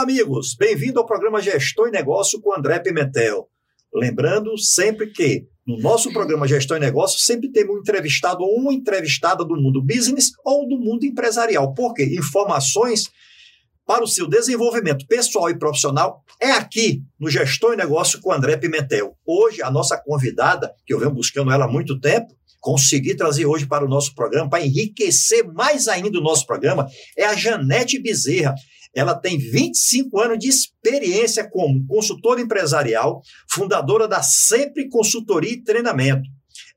Olá, amigos. Bem-vindo ao programa Gestão e Negócio com André Pimentel. Lembrando sempre que no nosso programa Gestão e Negócio sempre temos um entrevistado ou uma entrevistada do mundo business ou do mundo empresarial. Porque informações para o seu desenvolvimento pessoal e profissional é aqui no Gestão e Negócio com André Pimentel. Hoje, a nossa convidada, que eu venho buscando ela há muito tempo, consegui trazer hoje para o nosso programa, para enriquecer mais ainda o nosso programa, é a Janete Bezerra. Ela tem 25 anos de experiência como consultora empresarial, fundadora da Sempre Consultoria e Treinamento.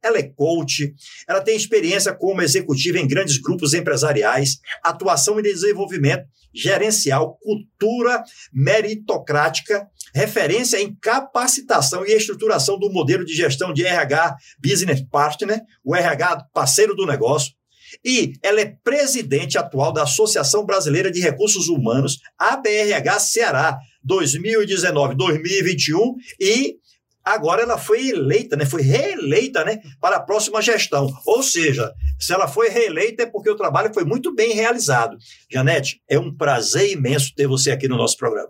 Ela é coach, ela tem experiência como executiva em grandes grupos empresariais, atuação em desenvolvimento gerencial, cultura meritocrática, referência em capacitação e estruturação do modelo de gestão de RH Business Partner, o RH parceiro do negócio, e ela é presidente atual da Associação Brasileira de Recursos Humanos, ABRH Ceará, 2019-2021, e agora ela foi eleita, né, foi reeleita né, para a próxima gestão. Ou seja, se ela foi reeleita é porque o trabalho foi muito bem realizado. Janete, é um prazer imenso ter você aqui no nosso programa.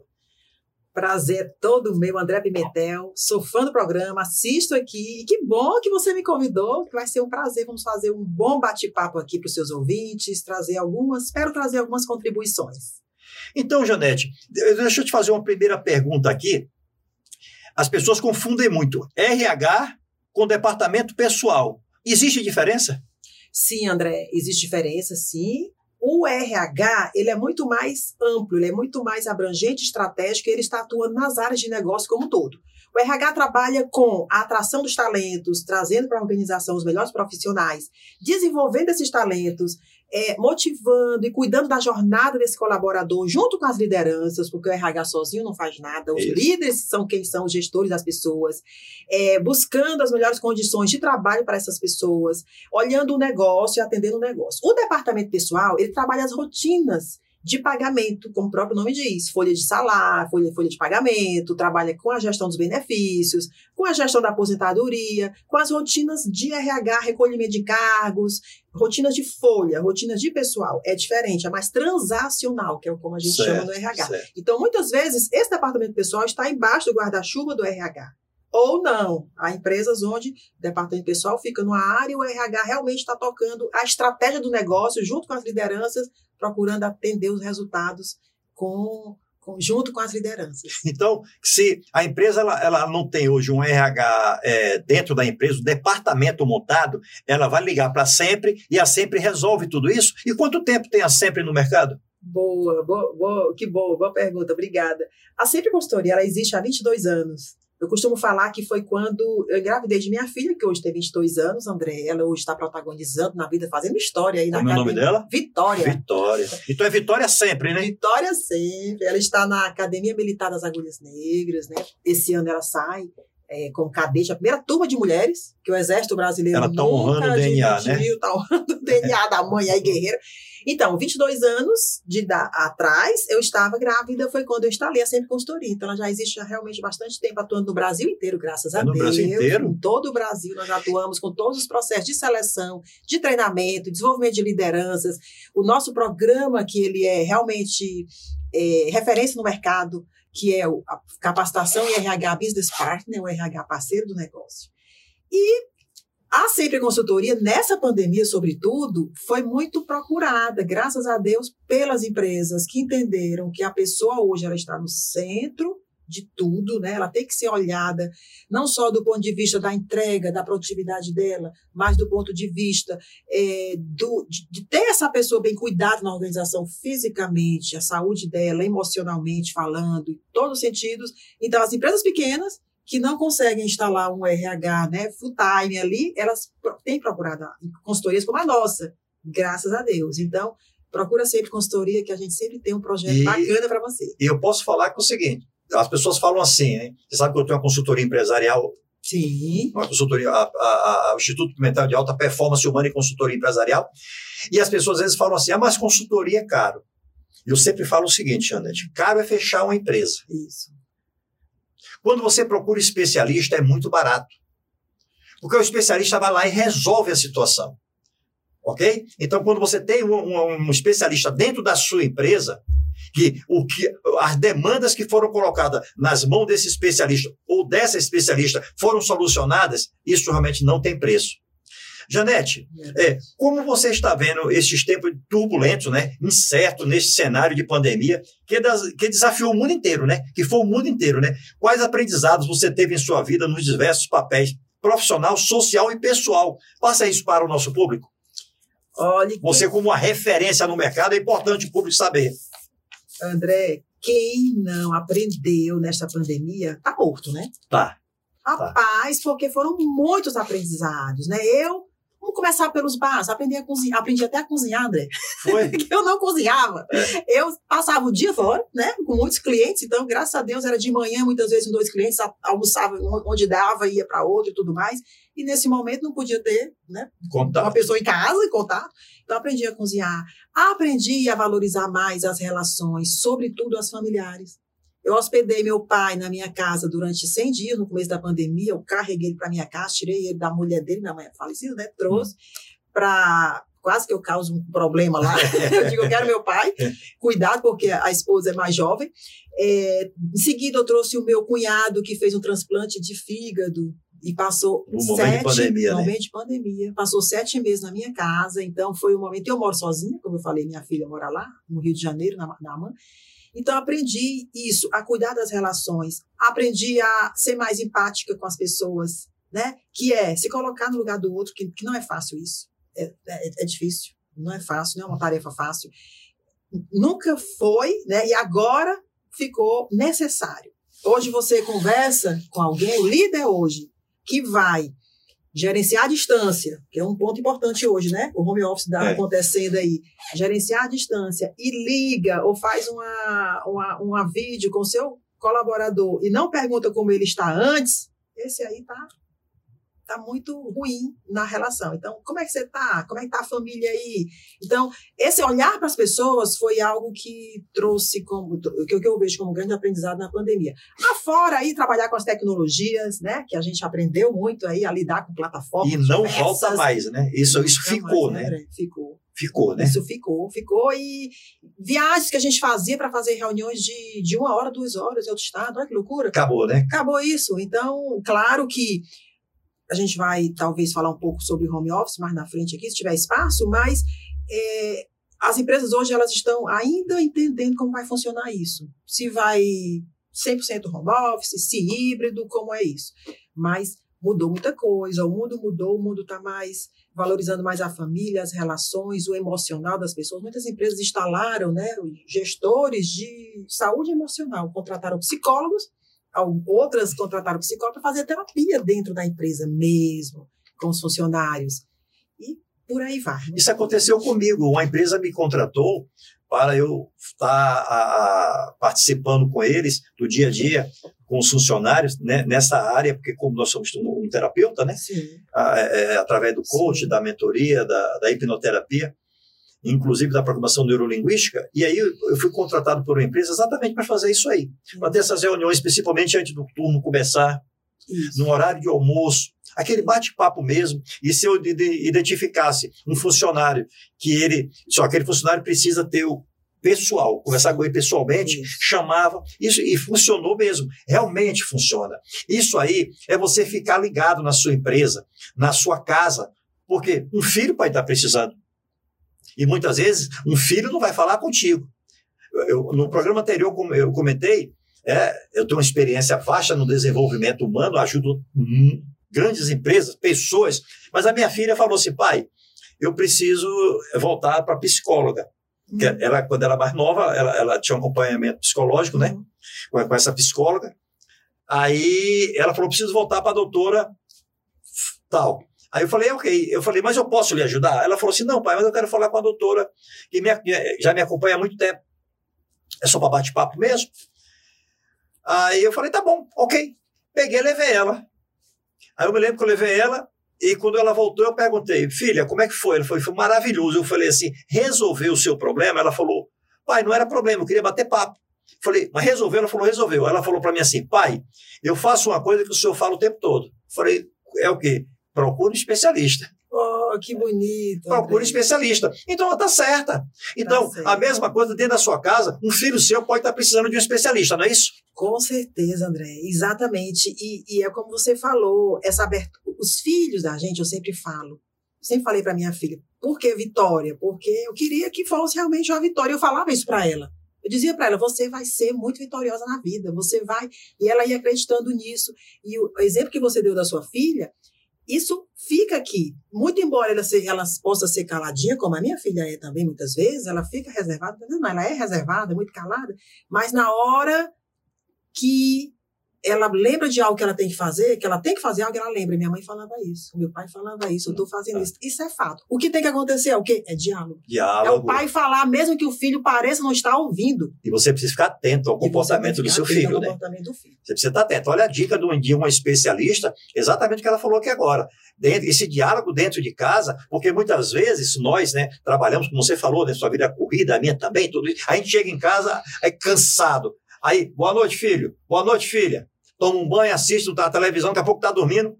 Prazer é todo meu, André Pimentel. Sou fã do programa, assisto aqui. E que bom que você me convidou, que vai ser um prazer. Vamos fazer um bom bate-papo aqui para os seus ouvintes, trazer algumas, espero trazer algumas contribuições. Então, Janete, deixa eu te fazer uma primeira pergunta aqui. As pessoas confundem muito RH com departamento pessoal. Existe diferença? Sim, André, existe diferença, sim. O RH, ele é muito mais amplo, ele é muito mais abrangente, estratégico, ele está atuando nas áreas de negócio como um todo. O RH trabalha com a atração dos talentos, trazendo para a organização os melhores profissionais, desenvolvendo esses talentos, é, motivando e cuidando da jornada desse colaborador junto com as lideranças, porque o RH sozinho não faz nada, os Isso. líderes são quem são os gestores das pessoas, é, buscando as melhores condições de trabalho para essas pessoas, olhando o negócio e atendendo o negócio. O departamento pessoal, ele trabalha as rotinas de pagamento, como o próprio nome diz, folha de salário, folha, folha de pagamento, trabalha com a gestão dos benefícios, com a gestão da aposentadoria, com as rotinas de RH, recolhimento de cargos, rotinas de folha, rotinas de pessoal. É diferente, é mais transacional, que é como a gente certo, chama no RH. Certo. Então, muitas vezes, esse departamento pessoal está embaixo do guarda-chuva do RH. Ou não. Há empresas onde o departamento pessoal fica numa área e o RH realmente está tocando a estratégia do negócio junto com as lideranças procurando atender os resultados com, com junto com as lideranças. Então, se a empresa ela, ela não tem hoje um RH é, dentro da empresa, um departamento montado, ela vai ligar para sempre e a sempre resolve tudo isso. E quanto tempo tem a sempre no mercado? Boa, boa, boa, que boa, boa pergunta, obrigada. A Sempre Consultoria, ela existe há 22 anos. Eu costumo falar que foi quando eu engravidei de minha filha, que hoje tem 22 anos, André. Ela hoje está protagonizando na vida, fazendo história aí na Como é o nome dela? Vitória. Vitória. Então é Vitória sempre, né? Vitória sempre. Ela está na Academia Militar das Agulhas Negras, né? Esse ano ela sai é, como cadete, a primeira turma de mulheres que o Exército Brasileiro Ela está honrando o DNA, né? Está honrando o DNA da mãe aí, guerreira. Então, 22 anos de da, atrás, eu estava grávida, foi quando eu instalei a Sempre Consultoria. Então, ela já existe há realmente bastante tempo atuando no Brasil inteiro, graças a no Deus. No Brasil inteiro? Em todo o Brasil, nós atuamos com todos os processos de seleção, de treinamento, desenvolvimento de lideranças. O nosso programa, que ele é realmente é, referência no mercado, que é a capacitação em RH Business Partner, o RH parceiro do negócio. E a Sempre Consultoria, nessa pandemia, sobretudo, foi muito procurada, graças a Deus, pelas empresas que entenderam que a pessoa hoje ela está no centro de tudo, né? Ela tem que ser olhada não só do ponto de vista da entrega, da produtividade dela, mas do ponto de vista é, do, de, de, ter essa pessoa bem cuidada na organização fisicamente, a saúde dela, emocionalmente falando, em todos os sentidos. Então, as empresas pequenas que não conseguem instalar um RH né, full time ali, elas têm procurado consultorias como a nossa, graças a Deus. Então, procura sempre consultoria, que a gente sempre tem um projeto e, bacana para você. E eu posso falar é o seguinte: as pessoas falam assim, né? Você sabe que eu tenho uma consultoria empresarial. Sim. Uma consultoria, a, a, a, o Instituto Pimentel de Alta Performance Humana e Consultoria Empresarial. E as pessoas às vezes falam assim: ah, mas consultoria é caro. Eu sempre falo o seguinte, Janete: caro é fechar uma empresa. Isso. Quando você procura especialista, é muito barato. Porque o especialista vai lá e resolve a situação. Ok? Então, quando você tem um, um, um especialista dentro da sua empresa, que o que as demandas que foram colocadas nas mãos desse especialista ou dessa especialista foram solucionadas, isso realmente não tem preço. Janete, é, como você está vendo esses tempos turbulentos, né, incertos nesse cenário de pandemia, que, das, que desafiou o mundo inteiro, né, que foi o mundo inteiro, né? Quais aprendizados você teve em sua vida nos diversos papéis profissional, social e pessoal? Passa isso para o nosso público. Olha, você como uma referência no mercado é importante o público saber. André, quem não aprendeu nesta pandemia tá morto, né? Tá. Rapaz, tá. porque foram muitos aprendizados, né? Eu Vamos começar pelos básicos. Aprendi a cozinhar, aprendi até a cozinhar, André. Foi? eu não cozinhava. É. Eu passava o dia fora, né? Com muitos clientes, então, graças a Deus, era de manhã, muitas vezes, com dois clientes, almoçava onde dava, ia para outro e tudo mais. E nesse momento não podia ter, né? Contato. Uma pessoa em casa e contato. Então, aprendi a cozinhar. Aprendi a valorizar mais as relações, sobretudo as familiares. Eu hospedei meu pai na minha casa durante 100 dias, no começo da pandemia. Eu carreguei ele para minha casa, tirei ele da mulher dele, minha mãe é falecida, né? Trouxe para quase que eu causo um problema lá. eu digo, eu quero meu pai. Cuidado, porque a esposa é mais jovem. É, em seguida, eu trouxe o meu cunhado, que fez um transplante de fígado e passou um sete momento de pandemia, né? momento de pandemia. Passou sete meses na minha casa, então foi um momento. Eu moro sozinha, como eu falei, minha filha mora lá, no Rio de Janeiro, na, na. Então, aprendi isso, a cuidar das relações, aprendi a ser mais empática com as pessoas, né? Que é se colocar no lugar do outro, que, que não é fácil isso. É, é, é difícil, não é fácil, não é uma tarefa fácil. Nunca foi, né? E agora ficou necessário. Hoje você conversa com alguém, o líder hoje, que vai Gerenciar a distância, que é um ponto importante hoje, né? O home office está é. acontecendo aí. Gerenciar a distância e liga ou faz uma, uma, uma vídeo com seu colaborador e não pergunta como ele está antes, esse aí tá tá muito ruim na relação. Então, como é que você tá? Como é que tá a família aí? Então, esse olhar para as pessoas foi algo que trouxe como que eu vejo como grande aprendizado na pandemia. Afora aí trabalhar com as tecnologias, né, que a gente aprendeu muito aí a lidar com plataformas. E não diversas. volta mais, né? Isso isso ficou, mais, né? Ficou. Ficou, né? Isso ficou, ficou. E viagens que a gente fazia para fazer reuniões de, de uma hora, duas horas em outro estado, olha que loucura. Acabou, né? Acabou isso. Então, claro que a gente vai talvez falar um pouco sobre home office mais na frente aqui, se tiver espaço, mas é, as empresas hoje elas estão ainda entendendo como vai funcionar isso. Se vai 100% home office, se híbrido, como é isso. Mas mudou muita coisa, o mundo mudou, o mundo está mais valorizando mais a família, as relações, o emocional das pessoas. Muitas empresas instalaram né, gestores de saúde emocional, contrataram psicólogos outras contrataram psicólogo para fazer terapia dentro da empresa mesmo, com os funcionários. E por aí vai. Né? Isso aconteceu comigo. Uma empresa me contratou para eu estar a, a, participando com eles do dia a dia, com os funcionários né, nessa área, porque como nós somos um, um terapeuta, né, a, é, através do coach, Sim. da mentoria, da, da hipnoterapia, inclusive da programação neurolinguística, e aí eu fui contratado por uma empresa exatamente para fazer isso aí, para ter essas reuniões, principalmente antes do turno começar, isso. no horário de almoço, aquele bate-papo mesmo, e se eu identificasse um funcionário que ele, só aquele funcionário precisa ter o pessoal, conversar com ele pessoalmente, isso. chamava, isso e funcionou mesmo, realmente funciona. Isso aí é você ficar ligado na sua empresa, na sua casa, porque um filho pode estar precisando, e muitas vezes um filho não vai falar contigo. Eu, no programa anterior, como eu comentei, é, eu tenho uma experiência vasta no desenvolvimento humano, ajudo grandes empresas, pessoas, mas a minha filha falou assim, pai, eu preciso voltar para psicóloga. Uhum. Ela, quando ela era mais nova, ela, ela tinha um acompanhamento psicológico, né, uhum. com, com essa psicóloga. Aí ela falou, preciso voltar para a doutora tal. Aí eu falei, ok. Eu falei, mas eu posso lhe ajudar? Ela falou assim, não, pai, mas eu quero falar com a doutora que me, já me acompanha há muito tempo. É só para bate-papo mesmo? Aí eu falei, tá bom, ok. Peguei e levei ela. Aí eu me lembro que eu levei ela e quando ela voltou eu perguntei, filha, como é que foi? Ela foi, foi maravilhoso. Eu falei assim, resolveu o seu problema? Ela falou, pai, não era problema, eu queria bater papo. Falei, mas resolveu? Ela falou, resolveu. Ela falou para mim assim, pai, eu faço uma coisa que o senhor fala o tempo todo. Falei, é o quê? Procure um especialista. Oh, que bonito. Procure especialista. Então ela está certa. Então, tá a mesma coisa dentro da sua casa, um filho seu pode estar tá precisando de um especialista, não é isso? Com certeza, André. Exatamente. E, e é como você falou, essa abertura. Os filhos da gente, eu sempre falo, sempre falei para minha filha, por que Vitória? Porque eu queria que fosse realmente uma vitória. Eu falava isso para ela. Eu dizia para ela: você vai ser muito vitoriosa na vida, você vai. E ela ia acreditando nisso. E o exemplo que você deu da sua filha, isso fica aqui. Muito embora ela, se, ela possa ser caladinha, como a minha filha é também, muitas vezes, ela fica reservada. Não, ela é reservada, muito calada, mas na hora que ela lembra de algo que ela tem que fazer, que ela tem que fazer algo, ela lembra. Minha mãe falava isso, meu pai falava isso, eu estou fazendo isso. Isso é fato. O que tem que acontecer é o quê? É diálogo. diálogo. É o pai falar, mesmo que o filho pareça não estar ouvindo. E você precisa ficar atento ao comportamento do seu filho, né? Do filho. Você precisa estar atento. Olha a dica de uma especialista, exatamente o que ela falou aqui agora. Dentro, esse diálogo dentro de casa, porque muitas vezes nós, né, trabalhamos, como você falou, né, sua vida é corrida, a minha também, tudo isso. A gente chega em casa é cansado. Aí, boa noite, filho. Boa noite, filha toma um banho, assiste a televisão, daqui a pouco está dormindo.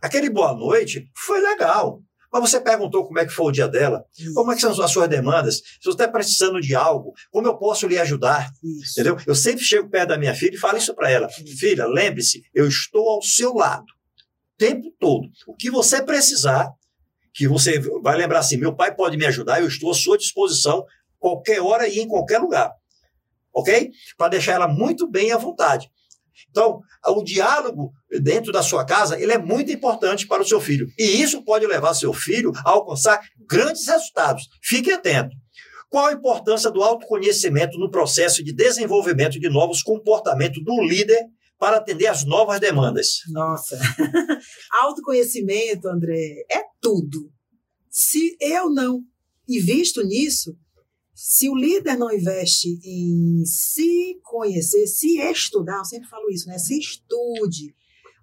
Aquele boa noite foi legal. Mas você perguntou como é que foi o dia dela, isso. como é que são as suas demandas, se você está precisando de algo, como eu posso lhe ajudar, isso. entendeu? Eu sempre chego perto da minha filha e falo isso para ela, filha, lembre-se, eu estou ao seu lado, o tempo todo. O que você precisar, que você vai lembrar assim, meu pai pode me ajudar, eu estou à sua disposição, qualquer hora e em qualquer lugar, ok? Para deixar ela muito bem à vontade. Então, o diálogo dentro da sua casa ele é muito importante para o seu filho. E isso pode levar seu filho a alcançar grandes resultados. Fique atento. Qual a importância do autoconhecimento no processo de desenvolvimento de novos comportamentos do líder para atender às novas demandas? Nossa, autoconhecimento, André, é tudo. Se eu não invisto nisso, se o líder não investe em se conhecer, se estudar, eu sempre falo isso, né? Se estude.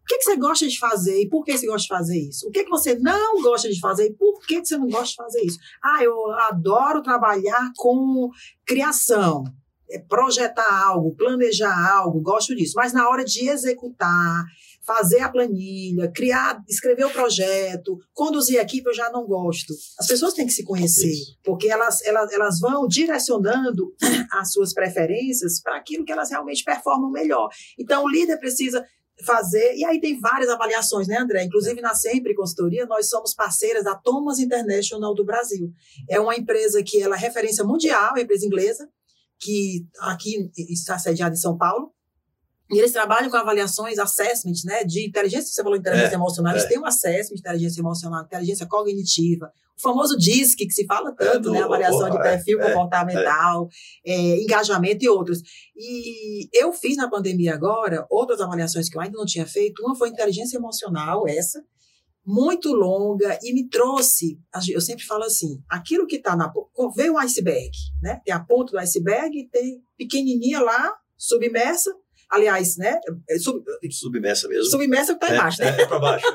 O que, que você gosta de fazer e por que você gosta de fazer isso? O que, que você não gosta de fazer e por que, que você não gosta de fazer isso? Ah, eu adoro trabalhar com criação, é, projetar algo, planejar algo, gosto disso. Mas na hora de executar, fazer a planilha, criar, escrever o projeto, conduzir a equipe, eu já não gosto. As pessoas têm que se conhecer, porque elas, elas, elas vão direcionando as suas preferências para aquilo que elas realmente performam melhor. Então, o líder precisa fazer, e aí tem várias avaliações, né, André? Inclusive na Sempre Consultoria, nós somos parceiras da Thomas International do Brasil. É uma empresa que ela é referência mundial, é empresa inglesa, que aqui está sediada em São Paulo, e eles trabalham com avaliações, assessments, né, de inteligência, você falou inteligência é, emocional, eles é. têm um assessment de inteligência emocional, inteligência cognitiva, o famoso DISC, que se fala tanto, é né, avaliação de perfil é, é, comportamental, é. engajamento e outros. E eu fiz na pandemia agora outras avaliações que eu ainda não tinha feito, uma foi inteligência emocional, essa, muito longa, e me trouxe, eu sempre falo assim, aquilo que está na... Veio um iceberg, né, tem a ponta do iceberg, tem pequenininha lá, submersa, Aliás, né? É, sub, submersa mesmo. Submersa que está embaixo, é, né? É, para baixo,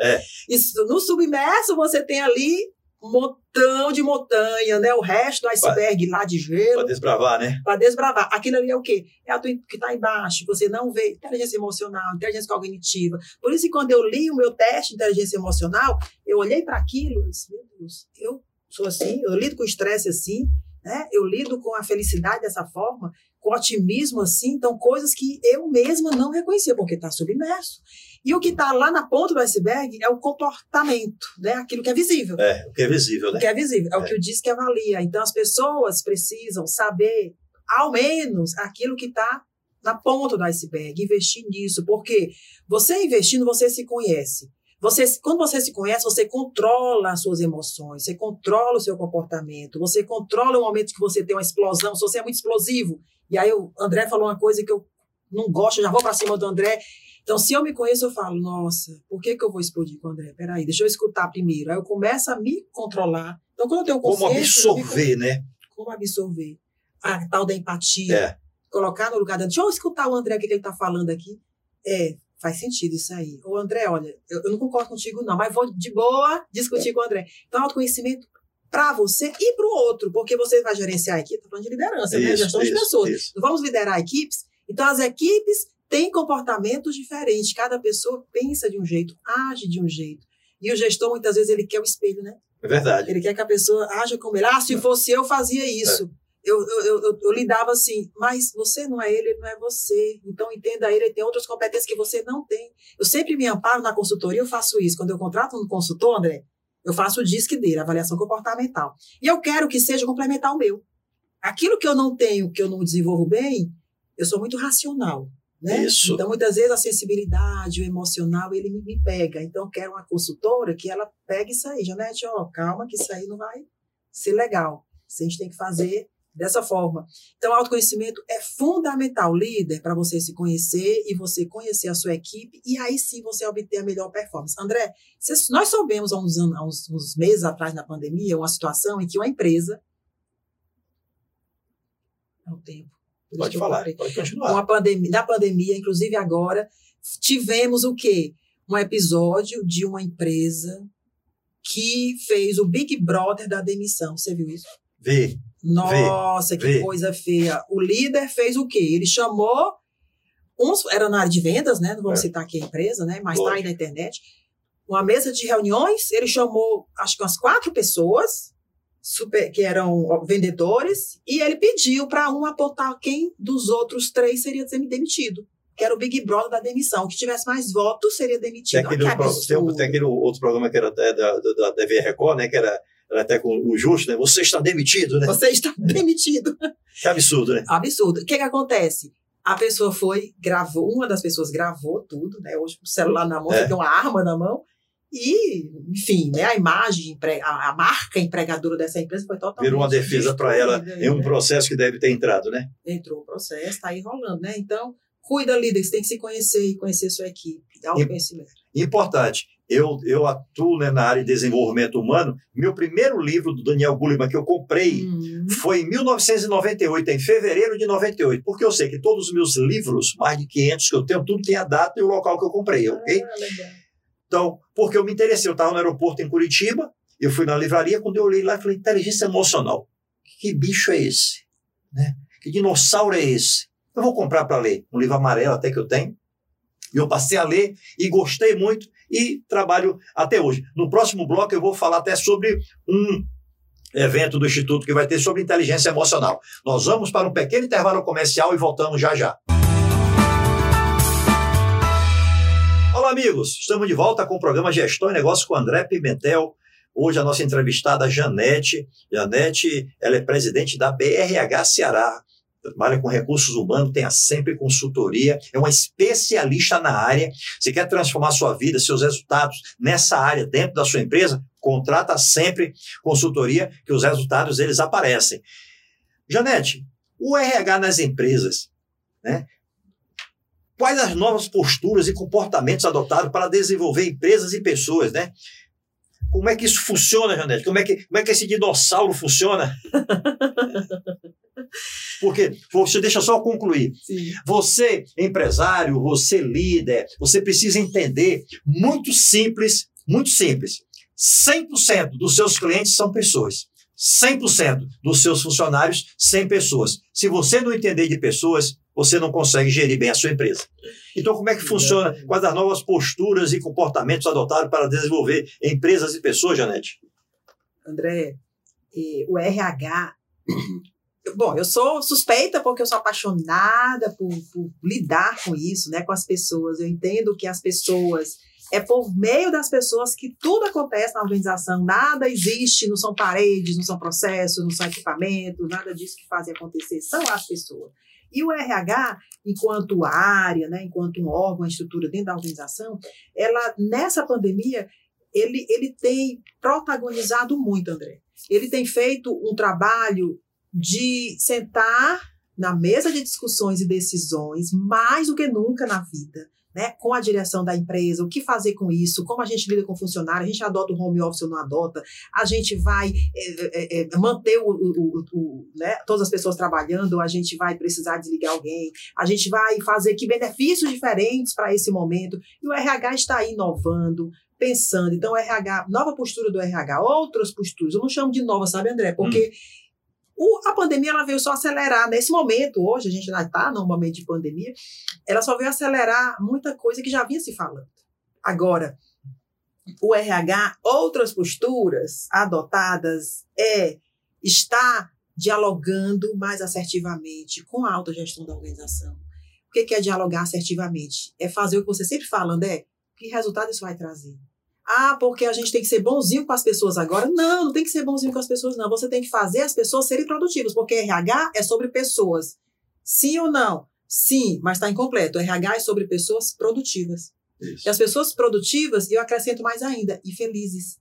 é, é. Isso, no submerso você tem ali um montão de montanha, né? O resto do iceberg pra, lá de gelo. Para desbravar, né? Para desbravar. Aquilo ali é o quê? É a que está embaixo. Você não vê inteligência emocional, inteligência cognitiva. Por isso que quando eu li o meu teste de inteligência emocional, eu olhei para aquilo e disse, meu Deus, eu sou assim, eu lido com estresse assim, né? Eu lido com a felicidade dessa forma com otimismo assim, então coisas que eu mesma não reconhecia, porque está submerso. E o que está lá na ponta do iceberg é o comportamento, né? aquilo que é visível. É, o que é visível, né? O que é visível, é, é. o que o diz que avalia. Então as pessoas precisam saber, ao menos, aquilo que está na ponta do iceberg, investir nisso, porque você investindo, você se conhece. Você, quando você se conhece, você controla as suas emoções, você controla o seu comportamento, você controla o momento que você tem uma explosão. Se você é muito explosivo, e aí o André falou uma coisa que eu não gosto, eu já vou para cima do André. Então, se eu me conheço, eu falo, nossa, por que, que eu vou explodir com o André? Peraí, deixa eu escutar primeiro. Aí eu começo a me controlar. Então, quando eu tenho consciência... Como absorver, né? Como absorver. A tal da empatia. É. Colocar no lugar... Deixa eu escutar o André, o que, que ele está falando aqui. É, faz sentido isso aí. Ô, André, olha, eu, eu, não concordo contigo, não, mas vou de boa discutir é. com o André. Então, autoconhecimento para você e para o outro, porque você vai gerenciar a equipe, estou falando de liderança, né? isso, né? Gestão isso, de pessoas. Isso. Vamos liderar equipes. Então, as equipes têm comportamentos diferentes. Cada pessoa pensa de um jeito, age de um jeito. E o gestor, muitas vezes, ele quer o espelho, né? É verdade. Ele quer que a pessoa haja como ele. Ah, se fosse eu, fazia isso. É. Eu, eu, eu, eu, lidava assim, mas você não é ele, ele não é você. Então entenda ele, ele tem outras competências que você não tem. Eu sempre me amparo na consultoria, eu faço isso. Quando eu contrato um consultor, André, eu faço o DISC dele, avaliação comportamental. E eu quero que seja complementar ao meu. Aquilo que eu não tenho, que eu não desenvolvo bem, eu sou muito racional. Né? Isso. Então, muitas vezes, a sensibilidade, o emocional, ele me, me pega. Então, eu quero uma consultora que ela pegue isso aí. Janete, ó, calma que isso aí não vai ser legal. A gente tem que fazer dessa forma. Então, autoconhecimento é fundamental, líder, para você se conhecer e você conhecer a sua equipe e aí sim você obter a melhor performance. André, nós soubemos há uns, anos, há uns, uns meses atrás na pandemia uma situação em que uma empresa. É o tempo. Pode falar, pode continuar. Uma pandemia, na pandemia, inclusive agora, tivemos o quê? Um episódio de uma empresa que fez o Big Brother da demissão. Você viu isso? Vi. Nossa, que coisa feia. O líder fez o quê? Ele chamou uns, era na área de vendas, né? Não vamos é. citar aqui a empresa, né? Mas está aí na internet. Uma mesa de reuniões, ele chamou acho que umas quatro pessoas super, que eram vendedores, e ele pediu para um apontar quem dos outros três seria demitido. Que era o Big Brother da demissão. Que tivesse mais votos, seria demitido. Tem aquele, tem, tem aquele outro programa que era até da, da, da TV Record, né? Que era até com o Justo, né? Você está demitido, né? Você está demitido. que absurdo, né? Absurdo. O que, que acontece? A pessoa foi, gravou, uma das pessoas gravou tudo, né? Hoje o celular na mão, é. tem uma arma na mão, e, enfim, né, a imagem, a, marca empregadora dessa empresa foi totalmente. Virou uma defesa para ela em um né? processo que deve ter entrado, né? Entrou o processo, está aí rolando, né? Então, cuida, líder, você tem que se conhecer e conhecer sua equipe, dar o conhecimento. Importante. Eu, eu atuo né, na área de desenvolvimento humano. Meu primeiro livro do Daniel Goleman que eu comprei uhum. foi em 1998, em fevereiro de 98, porque eu sei que todos os meus livros, mais de 500 que eu tenho, tudo tem a data e o local que eu comprei, ok? Ah. Então, porque eu me interessei, eu estava no aeroporto em Curitiba, eu fui na livraria, quando eu olhei lá, eu falei, inteligência emocional. Que bicho é esse? Né? Que dinossauro é esse? Eu vou comprar para ler. Um livro amarelo até que eu tenho. E eu passei a ler e gostei muito e trabalho até hoje. No próximo bloco eu vou falar até sobre um evento do Instituto que vai ter sobre inteligência emocional. Nós vamos para um pequeno intervalo comercial e voltamos já já. Olá, amigos! Estamos de volta com o programa Gestão e Negócio com André Pimentel. Hoje a nossa entrevistada Janete. Janete, ela é presidente da BRH Ceará. Trabalha com recursos humanos, tem sempre consultoria, é uma especialista na área. Você quer transformar sua vida, seus resultados nessa área dentro da sua empresa? Contrata sempre consultoria, que os resultados eles aparecem. Janete, o RH nas empresas, né? Quais as novas posturas e comportamentos adotados para desenvolver empresas e pessoas, né? Como é que isso funciona, Janete? Como é que, como é que esse dinossauro funciona? Porque você deixa só concluir. Sim. Você, empresário, você líder, você precisa entender muito simples, muito simples. 100% dos seus clientes são pessoas. 100% dos seus funcionários, 100 pessoas. Se você não entender de pessoas, você não consegue gerir bem a sua empresa. Então, como é que funciona? Quais as novas posturas e comportamentos adotados para desenvolver empresas e pessoas, Janete? André, o RH. Bom, eu sou suspeita porque eu sou apaixonada por, por lidar com isso, né, com as pessoas. Eu entendo que as pessoas é por meio das pessoas que tudo acontece na organização. Nada existe, não são paredes, não são processos, não são equipamentos, nada disso que fazem acontecer. São as pessoas. E o RH, enquanto área, né, enquanto um órgão, uma estrutura dentro da organização, ela nessa pandemia ele, ele tem protagonizado muito, André. Ele tem feito um trabalho de sentar na mesa de discussões e decisões mais do que nunca na vida né, com a direção da empresa, o que fazer com isso, como a gente lida com funcionário, a gente adota o home office ou não adota, a gente vai é, é, manter o, o, o, né, todas as pessoas trabalhando, a gente vai precisar desligar alguém, a gente vai fazer que benefícios diferentes para esse momento, e o RH está inovando, pensando, então o RH, nova postura do RH, outras posturas, eu não chamo de nova, sabe André, porque hum o, a pandemia ela veio só acelerar. Nesse momento, hoje, a gente ainda está num momento de pandemia, ela só veio acelerar muita coisa que já vinha se falando. Agora, o RH, outras posturas adotadas é estar dialogando mais assertivamente com a autogestão da organização. O que é dialogar assertivamente? É fazer o que você sempre fala, André. Que resultado isso vai trazer? Ah, porque a gente tem que ser bonzinho com as pessoas agora. Não, não tem que ser bonzinho com as pessoas, não. Você tem que fazer as pessoas serem produtivas, porque RH é sobre pessoas. Sim ou não? Sim, mas está incompleto. RH é sobre pessoas produtivas. Isso. E as pessoas produtivas, eu acrescento mais ainda, e felizes.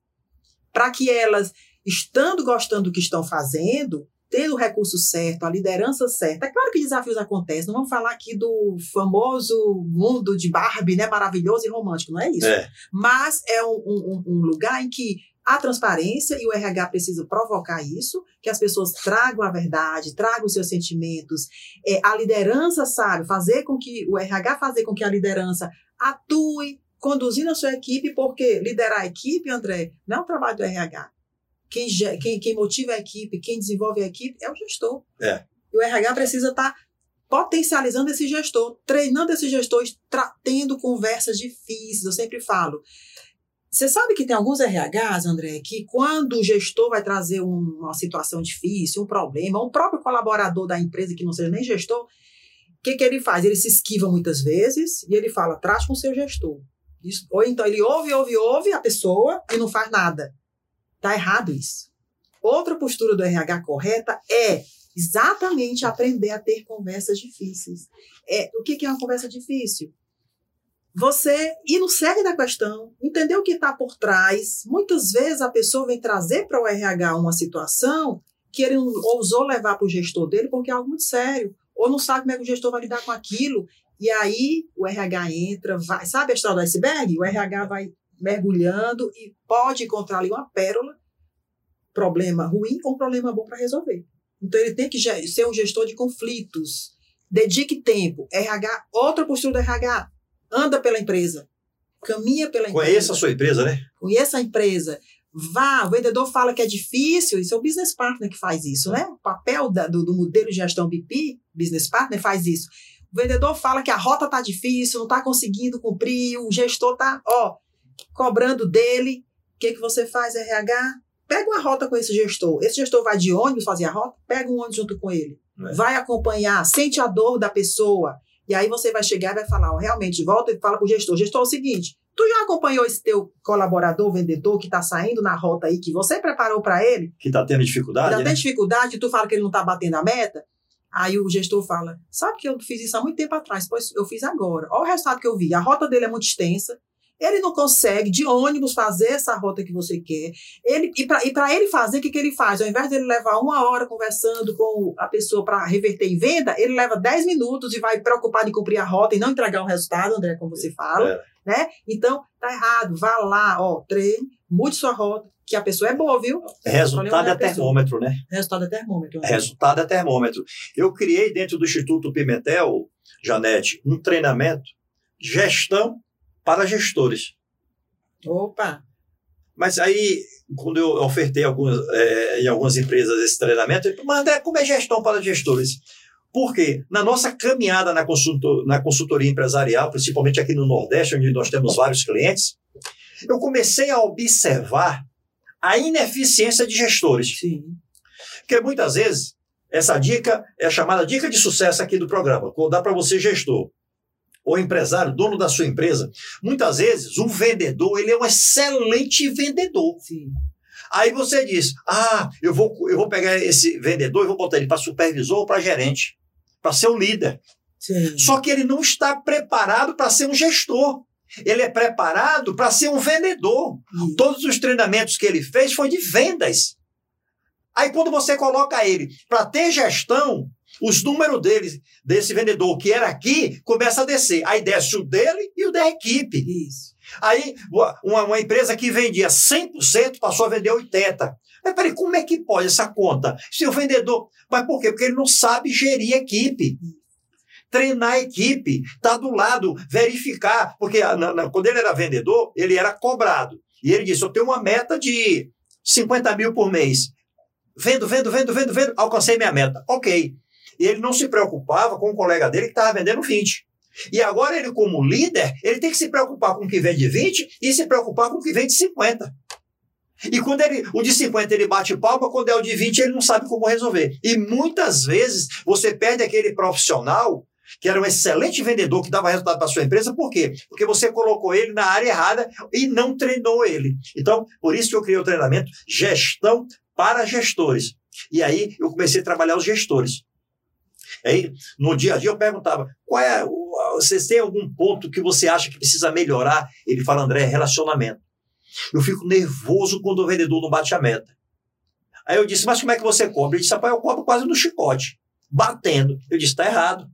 Para que elas, estando gostando do que estão fazendo, tendo o recurso certo, a liderança certa. É claro que desafios acontecem, não vamos falar aqui do famoso mundo de Barbie, né, maravilhoso e romântico, não é isso. É. Mas é um, um, um lugar em que a transparência e o RH precisa provocar isso, que as pessoas tragam a verdade, tragam os seus sentimentos. É, a liderança sabe fazer com que o RH fazer com que a liderança atue conduzindo a sua equipe, porque liderar a equipe, André, não é um trabalho do RH. Quem, quem, quem motiva a equipe, quem desenvolve a equipe é o gestor. É. E o RH precisa estar tá potencializando esse gestor, treinando esse gestor, tendo conversas difíceis. Eu sempre falo. Você sabe que tem alguns RHs, André, que quando o gestor vai trazer uma situação difícil, um problema, um próprio colaborador da empresa que não seja nem gestor, o que, que ele faz? Ele se esquiva muitas vezes e ele fala, traz com o seu gestor. Isso, ou então ele ouve, ouve, ouve a pessoa e não faz nada. Está errado isso. Outra postura do RH correta é exatamente aprender a ter conversas difíceis. É, o que, que é uma conversa difícil? Você ir no cerne da questão, entender o que está por trás. Muitas vezes a pessoa vem trazer para o RH uma situação que ele não ousou levar para o gestor dele porque é algo muito sério, ou não sabe como é que o gestor vai lidar com aquilo. E aí o RH entra, vai, sabe a história do iceberg? O RH vai mergulhando e pode encontrar ali uma pérola, problema ruim ou problema bom para resolver. Então ele tem que ser um gestor de conflitos. Dedique tempo. RH, outra postura do RH, anda pela empresa. Caminha pela empresa. Conheça a sua empresa, né? Conheça a empresa. Vá, o vendedor fala que é difícil, isso é o business partner que faz isso, né? O papel da, do, do modelo de gestão BP, business partner, faz isso. O vendedor fala que a rota tá difícil, não tá conseguindo cumprir, o gestor tá, ó, cobrando dele. O que, que você faz, RH? Pega uma rota com esse gestor. Esse gestor vai de ônibus fazer a rota, pega um ônibus junto com ele. É. Vai acompanhar, sente a dor da pessoa. E aí você vai chegar e vai falar, ó, realmente, volta e fala para o gestor. Gestor, é o seguinte, tu já acompanhou esse teu colaborador, vendedor, que está saindo na rota aí, que você preparou para ele? Que está tendo dificuldade, está né? tendo dificuldade, tu fala que ele não está batendo a meta? Aí o gestor fala, sabe que eu fiz isso há muito tempo atrás, pois eu fiz agora. Olha o resultado que eu vi. A rota dele é muito extensa, ele não consegue de ônibus fazer essa rota que você quer. Ele, e para ele fazer, o que, que ele faz? Ao invés de ele levar uma hora conversando com a pessoa para reverter em venda, ele leva 10 minutos e vai preocupado em cumprir a rota e não entregar o resultado, André, como você fala. É. Né? Então, tá errado. Vá lá, ó, treine, mude sua rota, que a pessoa é boa, viu? Resultado é termômetro, né? Resultado é termômetro. Né? Resultado é termômetro. Eu criei dentro do Instituto Pimentel, Janete, um treinamento gestão para gestores. Opa! Mas aí, quando eu ofertei algumas, é, em algumas empresas esse treinamento, eu mas André, como é gestão para gestores? Porque na nossa caminhada na, consultor, na consultoria empresarial, principalmente aqui no Nordeste, onde nós temos vários clientes, eu comecei a observar a ineficiência de gestores. Sim. Porque muitas vezes, essa dica é chamada dica de sucesso aqui do programa, quando dá para você gestor ou empresário, dono da sua empresa, muitas vezes o vendedor ele é um excelente vendedor. Sim. Aí você diz: ah, eu vou, eu vou pegar esse vendedor e vou botar ele para supervisor ou para gerente, para ser o líder. Sim. Só que ele não está preparado para ser um gestor. Ele é preparado para ser um vendedor. Sim. Todos os treinamentos que ele fez foi de vendas. Aí quando você coloca ele para ter gestão, os números dele, desse vendedor que era aqui, começa a descer. Aí desce o dele e o da equipe. Isso. Aí uma, uma empresa que vendia 100% passou a vender 80%. Mas peraí, como é que pode essa conta? Se o vendedor. Mas por quê? Porque ele não sabe gerir equipe. Treinar a equipe, estar tá do lado, verificar. Porque na, na, quando ele era vendedor, ele era cobrado. E ele disse: Eu tenho uma meta de 50 mil por mês. Vendo, vendo, vendo, vendo, vendo, alcancei minha meta. Ok. E ele não se preocupava com o colega dele que estava vendendo 20. E agora ele, como líder, ele tem que se preocupar com o que vem de 20 e se preocupar com o que vem de 50. E quando ele, o de 50 ele bate palma, quando é o de 20 ele não sabe como resolver. E muitas vezes você perde aquele profissional que era um excelente vendedor que dava resultado para sua empresa, por quê? Porque você colocou ele na área errada e não treinou ele. Então, por isso que eu criei o treinamento Gestão para Gestores. E aí eu comecei a trabalhar os gestores. Aí, no dia a dia, eu perguntava: qual é, vocês têm algum ponto que você acha que precisa melhorar? Ele fala, André, relacionamento. Eu fico nervoso quando o vendedor não bate a meta. Aí eu disse, mas como é que você cobra? Ele disse, rapaz, eu cobro quase no chicote, batendo. Eu disse, está errado.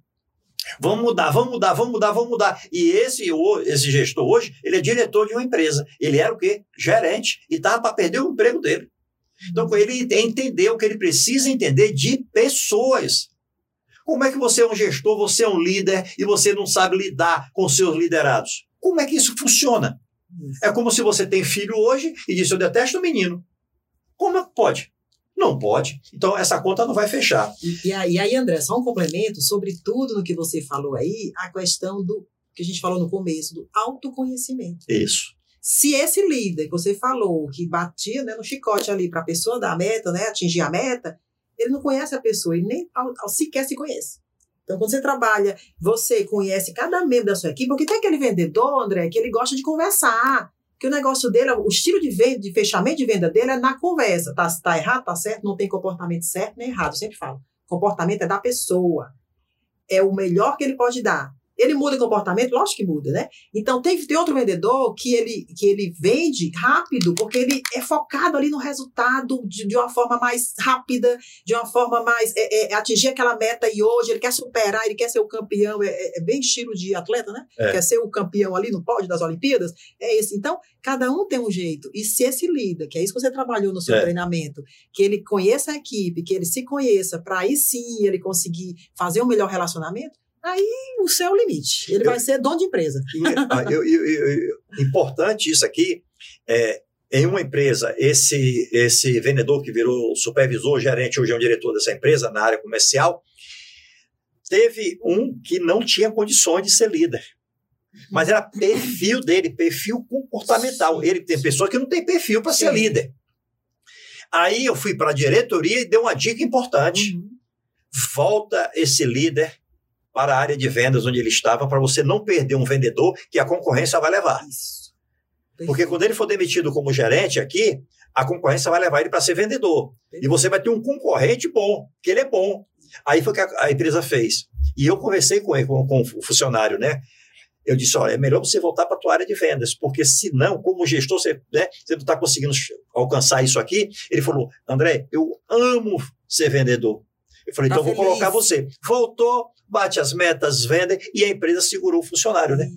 Vamos mudar, vamos mudar, vamos mudar, vamos mudar. E esse, esse gestor hoje, ele é diretor de uma empresa. Ele era o quê? Gerente. E estava para perder o emprego dele. Então, ele entendeu que ele precisa entender de pessoas. Como é que você é um gestor, você é um líder e você não sabe lidar com seus liderados? Como é que isso funciona? É como se você tem filho hoje e diz: Eu detesto o menino. Como é que pode? Não pode. Então, essa conta não vai fechar. E, e, aí, André, só um complemento sobre tudo no que você falou aí, a questão do que a gente falou no começo, do autoconhecimento. Isso. Se esse líder que você falou, que batia né, no chicote ali para a pessoa dar a meta, né, atingir a meta, ele não conhece a pessoa, ele nem ao, ao, sequer se conhece. Então, quando você trabalha, você conhece cada membro da sua equipe, porque tem aquele vendedor, André, que ele gosta de conversar. Que o negócio dele, o estilo de venda, de fechamento de venda dele é na conversa. Tá, tá errado, tá certo, não tem comportamento certo nem errado. Eu sempre falo. Comportamento é da pessoa. É o melhor que ele pode dar. Ele muda o comportamento? Lógico que muda, né? Então, tem, tem outro vendedor que ele, que ele vende rápido, porque ele é focado ali no resultado de, de uma forma mais rápida, de uma forma mais. É, é, atingir aquela meta e hoje ele quer superar, ele quer ser o campeão. É, é, é bem estilo de atleta, né? É. Quer ser o campeão ali no pódio das Olimpíadas. É esse. Então, cada um tem um jeito. E se esse líder, que é isso que você trabalhou no seu é. treinamento, que ele conheça a equipe, que ele se conheça, para aí sim ele conseguir fazer um melhor relacionamento aí o céu é o limite. Ele eu, vai ser dono de empresa. Ah, eu, eu, importante isso aqui, é, em uma empresa, esse, esse vendedor que virou supervisor, gerente, hoje é um diretor dessa empresa na área comercial, teve um que não tinha condições de ser líder. Mas era perfil dele, perfil comportamental. Ele tem pessoas que não tem perfil para ser líder. Aí eu fui para a diretoria e dei uma dica importante. Uhum. Volta esse líder para a área de vendas onde ele estava, para você não perder um vendedor que a concorrência vai levar. Isso. Porque quando ele for demitido como gerente aqui, a concorrência vai levar ele para ser vendedor. E você vai ter um concorrente bom, que ele é bom. Aí foi o que a, a, empresa fez. E eu conversei com, ele, com, com o funcionário, né? Eu disse, olha, é melhor você voltar para a tua área de vendas, porque senão, como gestor, você, né, você não está conseguindo alcançar isso aqui. Ele falou, André, eu amo ser vendedor. Eu falei, tá então feliz. vou colocar você. Voltou, bate as metas, vende e a empresa segurou o funcionário, né?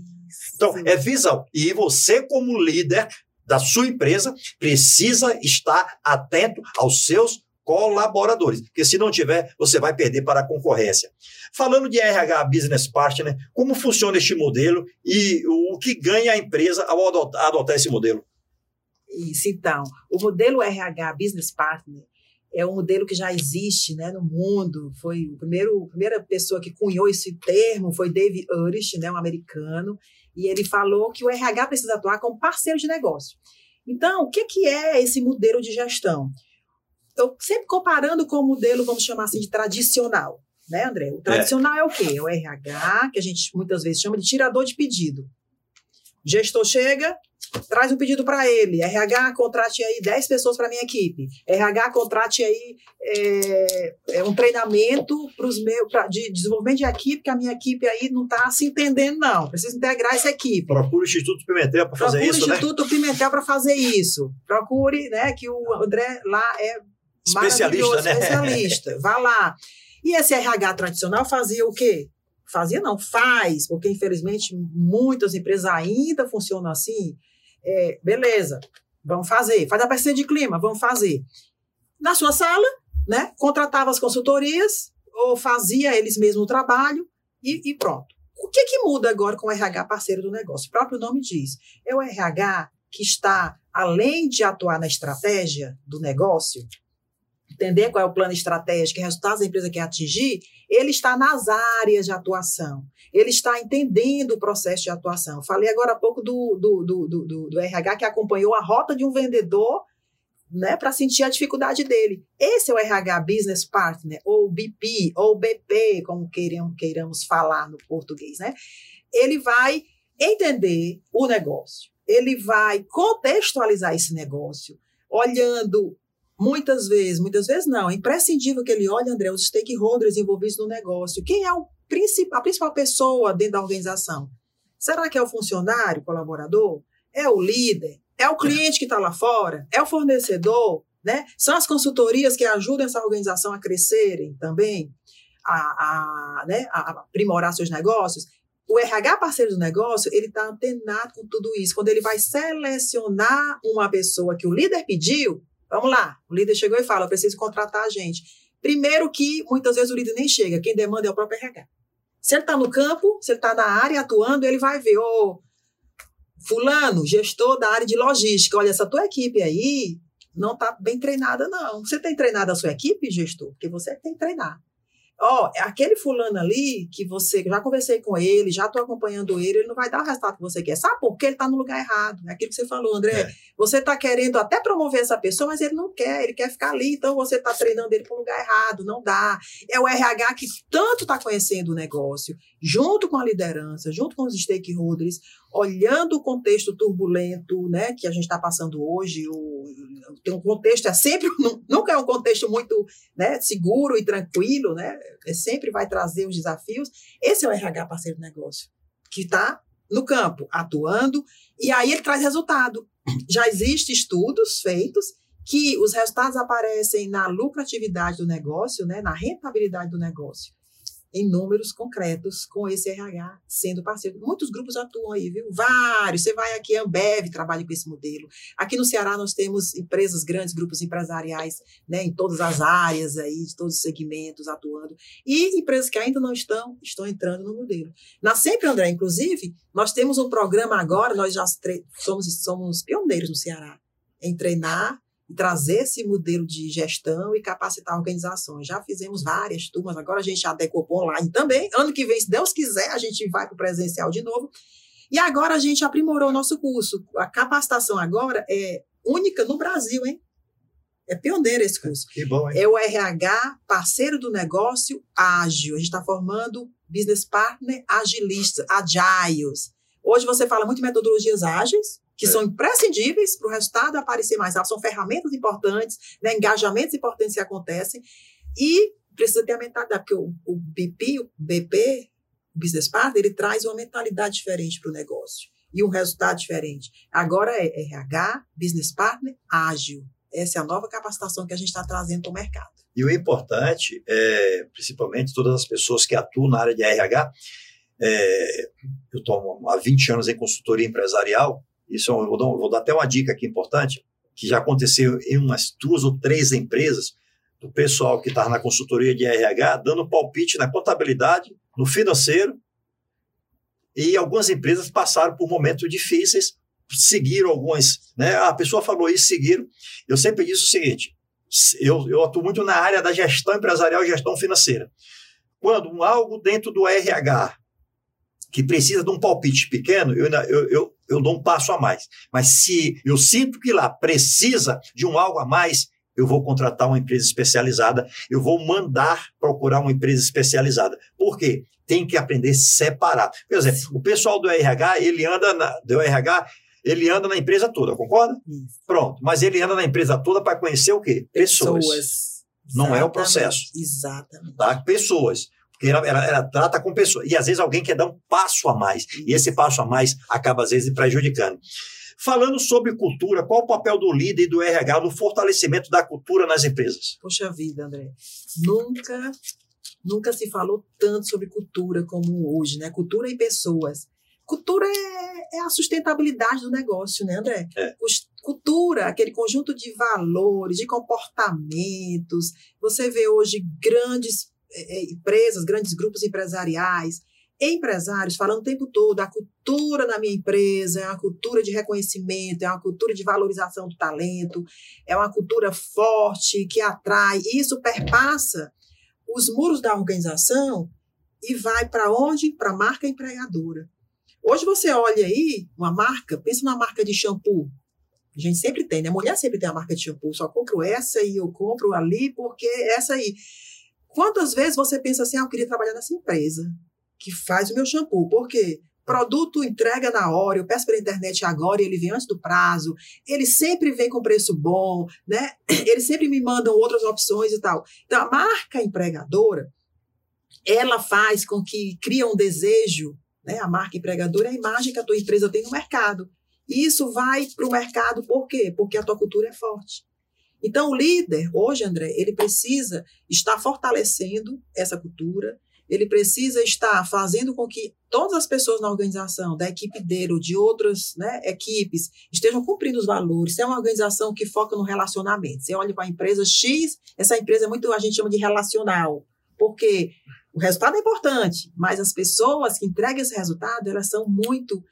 Então, é visão. E você, como líder da sua empresa, precisa estar atento aos seus colaboradores, porque se não tiver, você vai perder para a concorrência. Falando de RH Business Partner, como funciona este modelo e o que ganha a empresa ao adotar, adotar esse modelo? Isso, então. O modelo RH Business Partner é um modelo que já existe né, no mundo. Foi o primeiro, a primeira pessoa que cunhou esse termo foi David Urich, né, um americano, e ele falou que o RH precisa atuar como parceiro de negócio. Então, o que, que é esse modelo de gestão? Eu sempre comparando com o modelo, vamos chamar assim, de tradicional, né, André? O tradicional é, é o quê? É o RH, que a gente muitas vezes chama de tirador de pedido. O gestor chega, traz um pedido para ele. RH, contrate aí 10 pessoas para minha equipe. RH, contrate aí é, um treinamento pros meus, pra, de desenvolvimento de equipe, que a minha equipe aí não está se entendendo, não. Precisa integrar essa equipe. Procure o Instituto Pimentel para fazer Procure isso, Procure o Instituto né? Pimentel para fazer isso. Procure, né, que o André lá é especialista, né? especialista. Vá lá. E esse RH tradicional fazia o quê? Fazia não, faz, porque infelizmente muitas empresas ainda funcionam assim é, beleza, vamos fazer. Faz a pesquisa de clima, vamos fazer. Na sua sala, né? Contratava as consultorias ou fazia eles mesmos o trabalho e, e pronto. O que, que muda agora com o RH parceiro do negócio? O próprio nome diz. É o RH que está, além de atuar na estratégia do negócio, entender qual é o plano estratégico e resultados da empresa quer atingir, ele está nas áreas de atuação. Ele está entendendo o processo de atuação. Falei agora há pouco do, do, do, do, do RH que acompanhou a rota de um vendedor né, para sentir a dificuldade dele. Esse é o RH Business Partner, ou BP, ou BP, como queiramos, queiramos falar no português. Né? Ele vai entender o negócio, ele vai contextualizar esse negócio, olhando muitas vezes, muitas vezes não, é imprescindível que ele olhe, André, os stakeholders envolvidos no negócio. Quem é o a principal pessoa dentro da organização? Será que é o funcionário, colaborador? É o líder? É o cliente que está lá fora? É o fornecedor? Né? São as consultorias que ajudam essa organização a crescerem também, a, a, né, a aprimorar seus negócios. O RH parceiro do negócio, ele está antenado com tudo isso. Quando ele vai selecionar uma pessoa que o líder pediu, vamos lá, o líder chegou e fala, eu preciso contratar a gente. Primeiro que, muitas vezes, o líder nem chega, quem demanda é o próprio RH. Se ele está no campo, se ele está na área atuando, ele vai ver, ô, oh, fulano, gestor da área de logística, olha, essa tua equipe aí não está bem treinada, não. Você tem treinado a sua equipe, gestor? Porque você tem que treinar ó, oh, aquele fulano ali que você, já conversei com ele, já estou acompanhando ele, ele não vai dar o resultado que você quer. Sabe por quê? Ele está no lugar errado. É aquilo que você falou, André. É. Você está querendo até promover essa pessoa, mas ele não quer, ele quer ficar ali, então você está treinando ele para o lugar errado, não dá. É o RH que tanto está conhecendo o negócio, junto com a liderança, junto com os stakeholders, olhando o contexto turbulento né, que a gente está passando hoje, o, tem um contexto, é sempre, nunca é um contexto muito né, seguro e tranquilo, né, é, sempre vai trazer os desafios. Esse é o RH parceiro do negócio, que está no campo, atuando, e aí ele traz resultado. Já existem estudos feitos que os resultados aparecem na lucratividade do negócio, né, na rentabilidade do negócio em números concretos com esse RH sendo parceiro. Muitos grupos atuam aí, viu? Vários. Você vai aqui, a Ambev trabalha com esse modelo. Aqui no Ceará nós temos empresas grandes, grupos empresariais, né, em todas as áreas aí, de todos os segmentos atuando. E empresas que ainda não estão, estão entrando no modelo. Na Sempre André, inclusive, nós temos um programa agora, nós já somos, somos pioneiros no Ceará em treinar trazer esse modelo de gestão e capacitar organizações. Já fizemos várias turmas, agora a gente já adequou para online também. Ano que vem, se Deus quiser, a gente vai para o presencial de novo. E agora a gente aprimorou o nosso curso. A capacitação agora é única no Brasil, hein? É pioneiro esse curso. Que bom, hein? É o RH, parceiro do negócio ágil. A gente está formando business partner agilistas, agiles. Hoje você fala muito metodologias ágeis, que é. são imprescindíveis para o resultado aparecer mais rápido, são ferramentas importantes, né, engajamentos importantes que acontecem, e precisa ter a mentalidade, porque o, o BP, o BP, o Business Partner, ele traz uma mentalidade diferente para o negócio e um resultado diferente. Agora é RH, Business Partner, ágil. Essa é a nova capacitação que a gente está trazendo para o mercado. E o importante é, principalmente, todas as pessoas que atuam na área de RH, é, eu estou há 20 anos em consultoria empresarial, isso eu vou, dar, vou dar até uma dica aqui importante, que já aconteceu em umas duas ou três empresas, do pessoal que estava na consultoria de RH, dando palpite na contabilidade, no financeiro, e algumas empresas passaram por momentos difíceis, seguiram algumas, né? A pessoa falou isso, seguiram. Eu sempre disse o seguinte: eu, eu atuo muito na área da gestão empresarial e gestão financeira. Quando algo dentro do RH que precisa de um palpite pequeno, eu, eu, eu, eu dou um passo a mais. Mas se eu sinto que lá precisa de um algo a mais, eu vou contratar uma empresa especializada, eu vou mandar procurar uma empresa especializada. Por quê? Tem que aprender a separar. Por exemplo, o pessoal do RH, ele anda na, do RH, ele anda na empresa toda, concorda? Isso. Pronto. Mas ele anda na empresa toda para conhecer o quê? Pessoas. Pessoas. Não Exatamente. é o processo. Exatamente. Tá? Pessoas. Ela, ela, ela, trata com pessoas. E às vezes alguém quer dar um passo a mais. E esse passo a mais acaba, às vezes, prejudicando. Falando sobre cultura, qual o papel do líder e do RH no fortalecimento da cultura nas empresas? Poxa vida, André. Nunca, nunca se falou tanto sobre cultura como hoje, né? Cultura e pessoas. Cultura é, é a sustentabilidade do negócio, né, André? É. Cultura, aquele conjunto de valores, de comportamentos. Você vê hoje grandes empresas, grandes grupos empresariais, empresários falando o tempo todo, a cultura na minha empresa é uma cultura de reconhecimento, é uma cultura de valorização do talento, é uma cultura forte que atrai, e isso perpassa os muros da organização e vai para onde? Para a marca empregadora. Hoje você olha aí uma marca, pensa numa marca de shampoo. A gente sempre tem, né? A mulher sempre tem a marca de shampoo, só compro essa e eu compro ali porque essa aí. Quantas vezes você pensa assim, ah, eu queria trabalhar nessa empresa que faz o meu shampoo? Por quê? Produto entrega na hora, eu peço pela internet agora e ele vem antes do prazo, ele sempre vem com preço bom, né? Eles sempre me mandam outras opções e tal. Então, a marca empregadora, ela faz com que cria um desejo, né? A marca empregadora é a imagem que a tua empresa tem no mercado. E isso vai para o mercado por quê? Porque a tua cultura é forte. Então, o líder, hoje, André, ele precisa estar fortalecendo essa cultura, ele precisa estar fazendo com que todas as pessoas na organização, da equipe dele ou de outras né, equipes, estejam cumprindo os valores. Se é uma organização que foca no relacionamento, você olha para a empresa X, essa empresa é muito, a gente chama de relacional, porque o resultado é importante, mas as pessoas que entregam esse resultado, elas são muito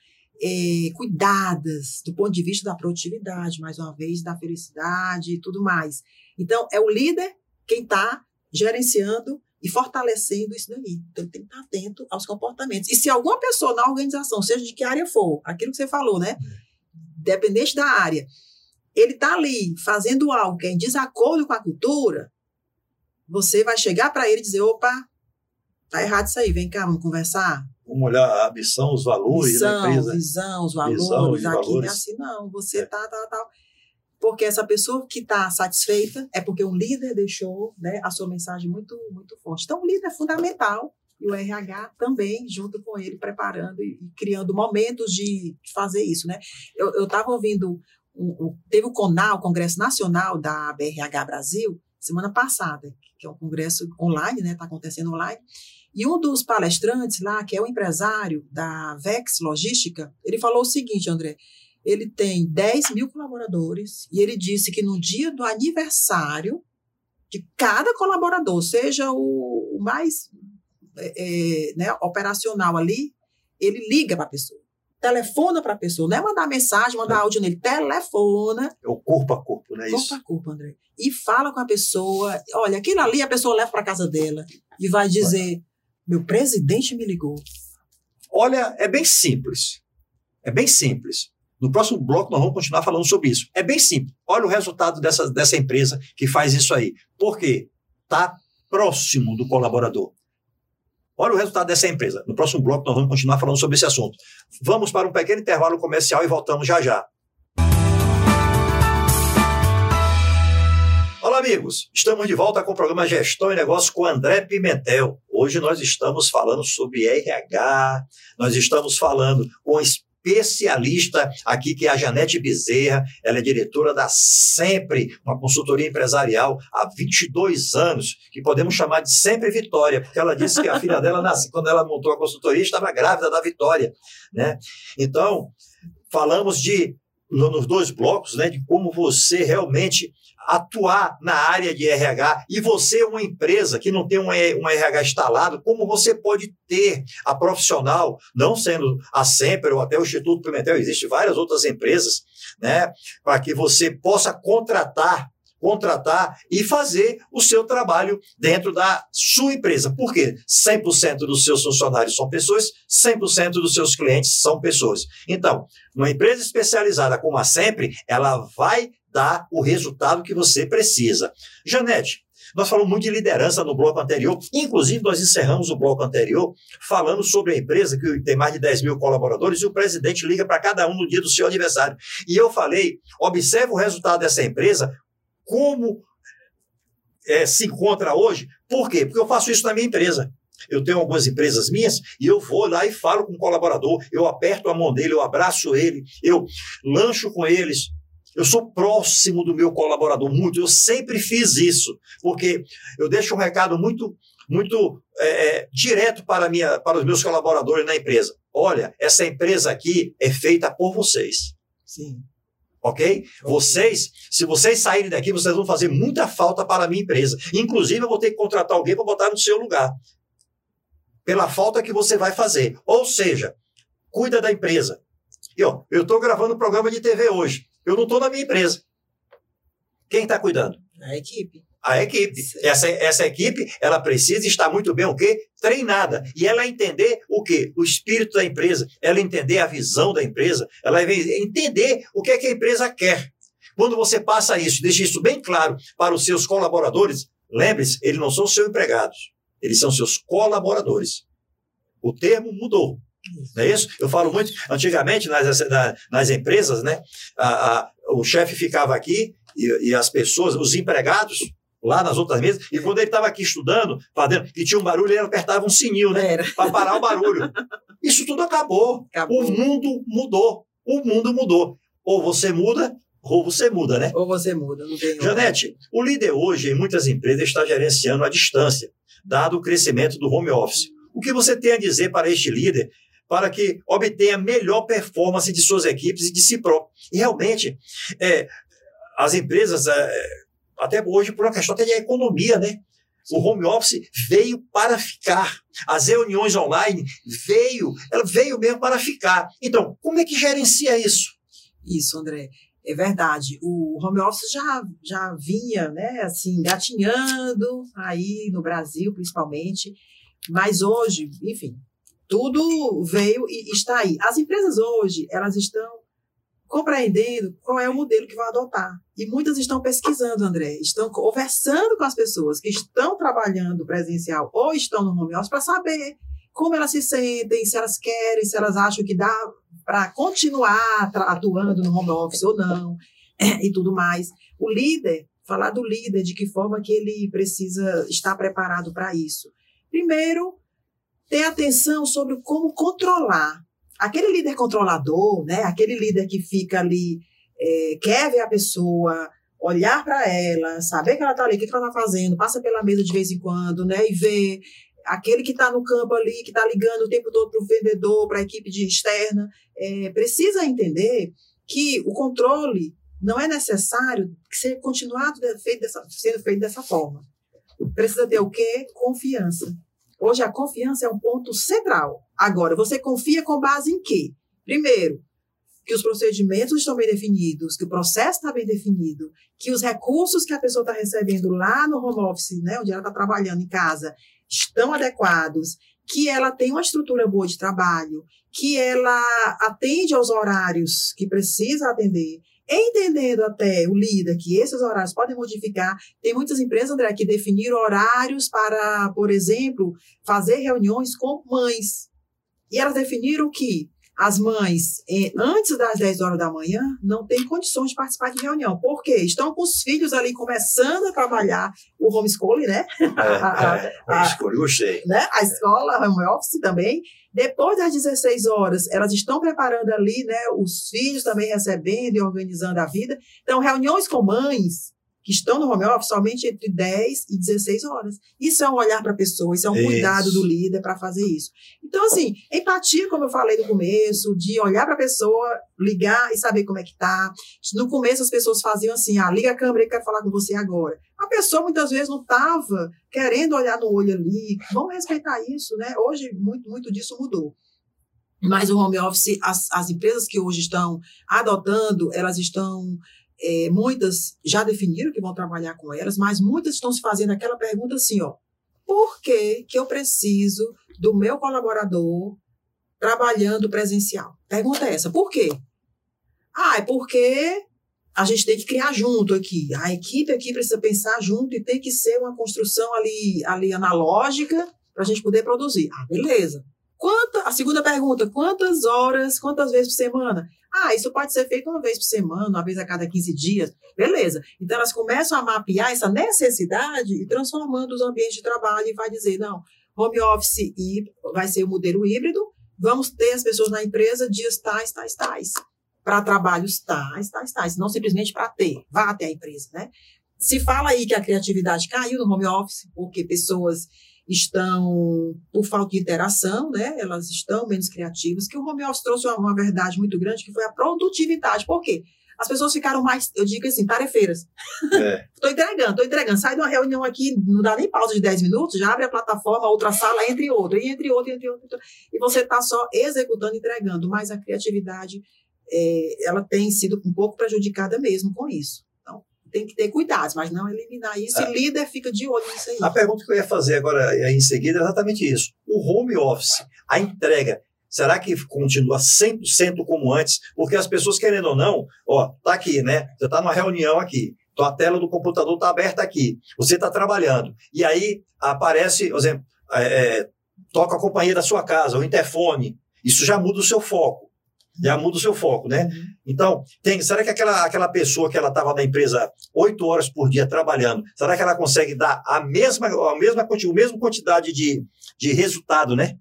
é, cuidadas do ponto de vista da produtividade, mais uma vez, da felicidade e tudo mais. Então, é o líder quem está gerenciando e fortalecendo isso daí. Então, tem que estar atento aos comportamentos. E se alguma pessoa na organização, seja de que área for, aquilo que você falou, né? Dependente da área, ele está ali fazendo algo que é em desacordo com a cultura, você vai chegar para ele e dizer: opa, tá errado isso aí, vem cá, vamos conversar. Vamos olhar a missão, os valores visão, da empresa. Visão, os valores. Visão, os aqui valores. não é assim, não. Você É. tá, tá, tá. Porque essa pessoa que está satisfeita é porque um líder deixou né, a sua mensagem muito, muito forte. Então, o líder é fundamental e o RH também, junto com ele, preparando e, e criando momentos de fazer isso. Né? Eu estava ouvindo, um- um- teve o CONAL, o Congresso Nacional da BRH Brasil, semana passada, que é um congresso online, né? Está acontecendo online. E um dos palestrantes lá, que é o empresário da Vex Logística, ele falou o seguinte, André, ele tem 10 mil colaboradores e ele disse que no dia do aniversário de cada colaborador, seja o, mais é, é, né, operacional ali, ele liga para a pessoa, telefona para a pessoa, não é mandar mensagem, mandar áudio nele, telefona, É o corpo a corpo, não é corpo isso? a corpo, André, e fala com a pessoa, olha, aquilo ali a pessoa leva para casa dela e vai dizer, meu presidente me ligou. Olha, é bem simples. É bem simples. No próximo bloco nós vamos continuar falando sobre isso. É bem simples. Olha o resultado dessa, dessa empresa que faz isso aí. Por quê? Está próximo do colaborador. Olha o resultado dessa empresa. No próximo bloco nós vamos continuar falando sobre esse assunto. Vamos para um pequeno intervalo comercial e voltamos já já. Olá, amigos. Estamos de volta com o programa Gestão e Negócio com André Pimentel. Hoje nós estamos falando sobre RH, nós estamos falando com especialista aqui, que é a Janete Bezerra. Ela é diretora da Sempre, uma consultoria empresarial há 22 anos, que podemos chamar de Sempre Vitória, porque ela disse que a filha dela, nasceu, quando ela montou a consultoria, estava grávida da Vitória. Né? Então, falamos de nos dois blocos, né, de como você realmente atuar na área de RH e você, uma empresa que não tem um RH instalado, como você pode ter a profissional, não sendo a Sempre ou até o Instituto Pimentel, existem várias outras empresas, né, para que você possa contratar contratar e fazer o seu trabalho dentro da sua empresa. Por quê? 100% dos seus funcionários são pessoas, 100% dos seus clientes são pessoas. Então, uma empresa especializada como a Sempre, ela vai dar o resultado que você precisa. Janete, nós falamos muito de liderança no bloco anterior, inclusive nós encerramos o bloco anterior falando sobre a empresa que tem mais de 10 mil colaboradores e o presidente liga para cada um no dia do seu aniversário. E eu falei, observe o resultado dessa empresa, como é, se encontra hoje. Por quê? Porque eu faço isso na minha empresa. Eu tenho algumas empresas minhas e eu vou lá e falo com o colaborador, eu aperto a mão dele, eu abraço ele, eu lancho com eles. Eu sou próximo do meu colaborador muito, eu sempre fiz isso, porque eu deixo um recado muito, muito é, direto para, minha, para os meus colaboradores na empresa. Olha, essa empresa aqui é feita por vocês. Sim. Ok? Vocês, se vocês saírem daqui, vocês vão fazer muita falta para a minha empresa. Inclusive, eu vou ter que contratar alguém para botar no seu lugar. pela falta que você vai fazer. Ou seja, cuida da empresa. E ó, eu estou gravando um programa de TV hoje. Eu não estou na minha empresa. Quem está cuidando? A equipe. A equipe. Essa, essa equipe, ela precisa estar muito bem o quê? Treinada. E ela entender o quê? O espírito da empresa. Ela entender a visão da empresa. Ela entender o que é que a empresa quer. Quando você passa isso, deixa isso bem claro para os seus colaboradores, lembre-se, eles não são seus empregados. Eles são seus colaboradores. O termo mudou. Não é isso? Eu falo muito, antigamente nas, nas empresas, né? A, a, o chefe ficava aqui e, e, as pessoas, os empregados, lá nas outras mesas, e quando ele estava aqui estudando, fazendo, e tinha um barulho, ele apertava um sininho, né? Para parar o barulho. Isso tudo acabou. acabou. O mundo mudou. O mundo mudou. Ou você muda, ou você muda, né? Ou você muda, não tem Janete, o líder hoje, em muitas empresas, está gerenciando a distância, dado o crescimento do home office. O que você tem a dizer para este líder para que obtenha melhor performance de suas equipes e de si próprio. E realmente, é, as empresas, é, até hoje, por uma questão até de economia, né? O home office veio para ficar. As reuniões online veio, ela veio mesmo para ficar. Então, como é que gerencia isso? Isso, André. É verdade. O home office já, já vinha, né, assim, gatinhando aí no Brasil, principalmente. Mas hoje, enfim, tudo veio e está aí. As empresas hoje, elas estão compreendendo qual é o modelo que vão adotar. E muitas estão pesquisando, André, estão conversando com as pessoas que estão trabalhando presencial ou estão no home office para saber como elas se sentem, se elas querem, se elas acham que dá para continuar atuando no home office ou não, e tudo mais. O líder, falar do líder, de que forma que ele precisa estar preparado para isso. Primeiro, ter atenção sobre como controlar. Aquele líder controlador, né? aquele líder que fica ali, é, quer ver a pessoa, olhar para ela, saber que ela está ali, o que, ela está fazendo, passa pela mesa de vez em quando, né? E ver aquele que está no campo ali, que está ligando o tempo todo para o vendedor, para a equipe de externa, é, precisa entender que o controle não é necessário que seja continuado feito dessa, sendo feito dessa forma. Precisa ter o quê? Confiança. Hoje a confiança é um ponto central. Agora, você confia com base em quê? Primeiro, que os procedimentos estão bem definidos, que o processo está bem definido, que os recursos que a pessoa está recebendo lá no home office, né, onde ela está trabalhando em casa, estão adequados, que ela tem uma estrutura boa de trabalho, que ela atende aos horários que precisa atender, entendendo até o líder que esses horários podem modificar. Tem muitas empresas, André, que definiram horários para, por exemplo, fazer reuniões com mães. E elas definiram que as mães, antes das 10 horas da manhã, não têm condições de participar de reunião. Por quê? Estão com os filhos ali começando a trabalhar o homeschooling, né? É, é, homeschooling, gostei. Né? A escola, home office também. Depois das 16 horas, elas estão preparando ali, né? Os filhos também recebendo e organizando a vida. Então, reuniões com mães que estão no home office somente entre 10 e 16 horas. Isso é um olhar para a pessoa, isso é um isso. cuidado do líder para fazer isso. Então, assim, empatia, como eu falei no começo, de olhar para a pessoa, ligar e saber como é que tá. No começo as pessoas faziam assim, ah, liga a câmera que quero falar com você agora. A pessoa muitas vezes não estava querendo olhar no olho ali. Vamos respeitar isso, né? Hoje muito, muito disso mudou. Mas o home office, as, as empresas que hoje estão adotando, elas estão é, muitas já definiram que vão trabalhar com elas, mas muitas estão se fazendo aquela pergunta assim, ó, por que, que eu preciso do meu colaborador trabalhando presencial? Pergunta é essa, por quê? Ah, é porque a gente tem que criar junto aqui. A equipe aqui precisa pensar junto e tem que ser uma construção ali, ali analógica para a gente poder produzir. Ah, beleza. Quanta, a segunda pergunta, quantas horas, quantas vezes por semana? Ah, isso pode ser feito uma vez por semana, uma vez a cada 15 dias. Beleza. Então, elas começam a mapear essa necessidade e transformando os ambientes de trabalho e vai dizer, não, home office e vai ser o modelo híbrido, vamos ter as pessoas na empresa dias tais, tais, tais. Para trabalhos tais, tais, tais. Não simplesmente para ter, vá até a empresa, né? Se fala aí que a criatividade caiu no home office, porque pessoas estão por falta de interação, né? Elas estão menos criativas, que o home office trouxe uma, uma verdade muito grande, que foi a produtividade. Por quê? As pessoas ficaram mais, eu digo assim, tarefeiras. Estou é. entregando, estou entregando. Sai de uma reunião aqui, não dá nem pausa de 10 minutos, já abre a plataforma, outra sala, entre outra, e entre outra, entre outra. E você está só executando, entregando. Mas a criatividade, é, ela tem sido um pouco prejudicada mesmo com isso tem que ter cuidados, mas não eliminar isso. É. E líder fica de olho nisso aí. A pergunta que eu ia fazer agora em seguida é exatamente isso. O home office, a entrega, será que continua 100% como antes? Porque as pessoas, querendo ou não, ó, tá aqui, né? Você está numa reunião aqui, então a tela do computador está aberta aqui, você está trabalhando, e aí aparece, por exemplo, é, é, toca a companhia da sua casa, o interfone, isso já muda o seu foco já muda o seu foco, né? Uhum. Então, tem, será que aquela, aquela pessoa que ela estava na empresa oito horas por dia trabalhando, será que ela consegue dar a mesma, a mesma, a mesma quantidade de, de resultado, né?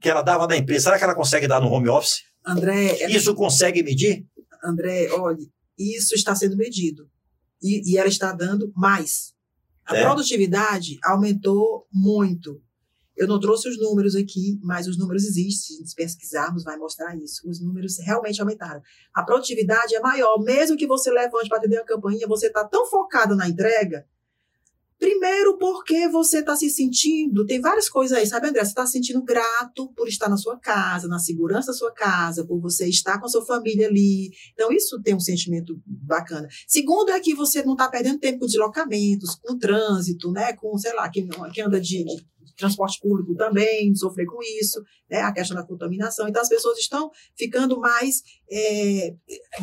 Que ela dava na empresa, será que ela consegue dar no home office? André. Isso consegue medir? André, olha, isso está sendo medido. E, e ela está dando mais. A é. produtividade aumentou muito. Eu não trouxe os números aqui, mas os números existem. Se pesquisarmos, vai mostrar isso. Os números realmente aumentaram. A produtividade é maior. Mesmo que você levante para atender a campainha, você está tão focado na entrega. Primeiro, porque você está se sentindo. Tem várias coisas aí, sabe, André? Você está se sentindo grato por estar na sua casa, na segurança da sua casa, por você estar com a sua família ali. Então, isso tem um sentimento bacana. Segundo, é que você não está perdendo tempo com deslocamentos, com trânsito, né? Com, sei lá, quem, quem anda de transporte público também sofrer com isso, né, a questão da contaminação. Então, as pessoas estão ficando mais é,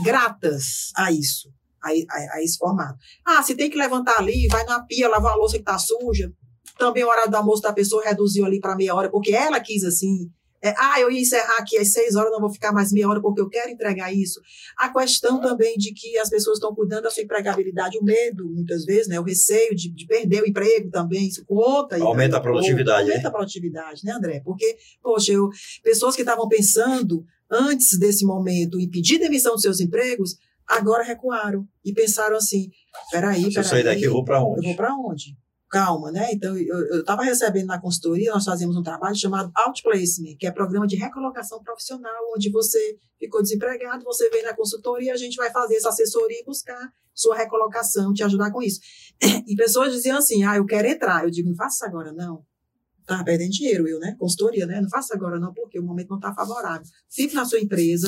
gratas a isso, a, a, a, esse formato. Ah, se tem que levantar ali, vai na pia, lavar a louça que está suja. Também o horário do almoço da pessoa reduziu ali para meia hora, porque ela quis assim. É, ah, eu ia encerrar aqui às seis horas, não vou ficar mais meia hora porque eu quero entregar isso. A questão também de que as pessoas estão cuidando da sua empregabilidade, o medo, muitas vezes, né? o receio de, de perder o emprego também, isso conta. Aumenta a produtividade. Aumenta a produtividade, né, André? Porque, poxa, eu, pessoas que estavam pensando antes desse momento em pedir demissão dos seus empregos, agora recuaram e pensaram assim: peraí, peraí. Se eu sair daqui, eu vou para onde? Eu vou para onde? Calma, né? Então, eu estava recebendo na consultoria, nós fazemos um trabalho chamado Outplacement, que é programa de recolocação profissional, onde você ficou desempregado, você vem na consultoria, a gente vai fazer essa assessoria e buscar sua recolocação, te ajudar com isso. E pessoas diziam assim, ah, eu quero entrar. Eu digo, não faça agora, não. Tá perdendo dinheiro, eu, né? Consultoria, né? Não faça agora, não, porque o momento não está favorável. Fique na sua empresa,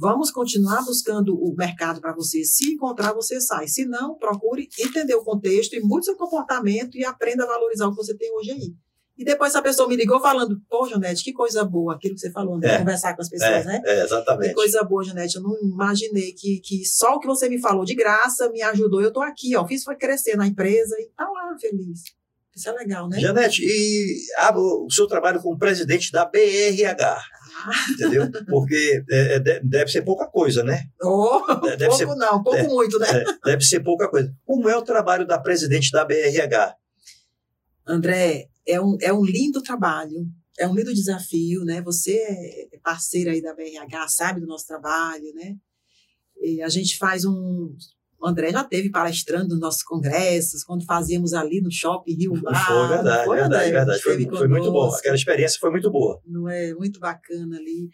Vamos continuar buscando o mercado para você. Se encontrar, você sai. Se não, procure entender o contexto e mude seu comportamento e aprenda a valorizar o que você tem hoje aí. E depois a pessoa me ligou falando, pô, Janete, que coisa boa, aquilo que você falou, né? É, conversar com as pessoas, é, né? É, exatamente. Que coisa boa, Janete. Eu não imaginei que, que só o que você me falou de graça me ajudou. Eu estou aqui, ó, fiz foi crescer na empresa e tá lá, feliz. Isso é legal, né? Janete, e ah, o seu trabalho como presidente da BRH. Entendeu? Porque é, é deve ser pouca coisa, né? Oh, deve pouco ser, não, pouco é, muito, né? É, deve ser pouca coisa. Como é o trabalho da presidente da BRH? André, é um, é um lindo trabalho, é um lindo desafio, né? Você é parceira aí da BRH, sabe do nosso trabalho, né? E a gente faz um o André já teve palestrando nos nossos congressos, quando fazíamos ali no shopping Rio Mar. Foi verdade, foi, verdade, verdade. Foi, foi, muito bom. Aquela experiência foi muito boa. Não é? Muito bacana ali.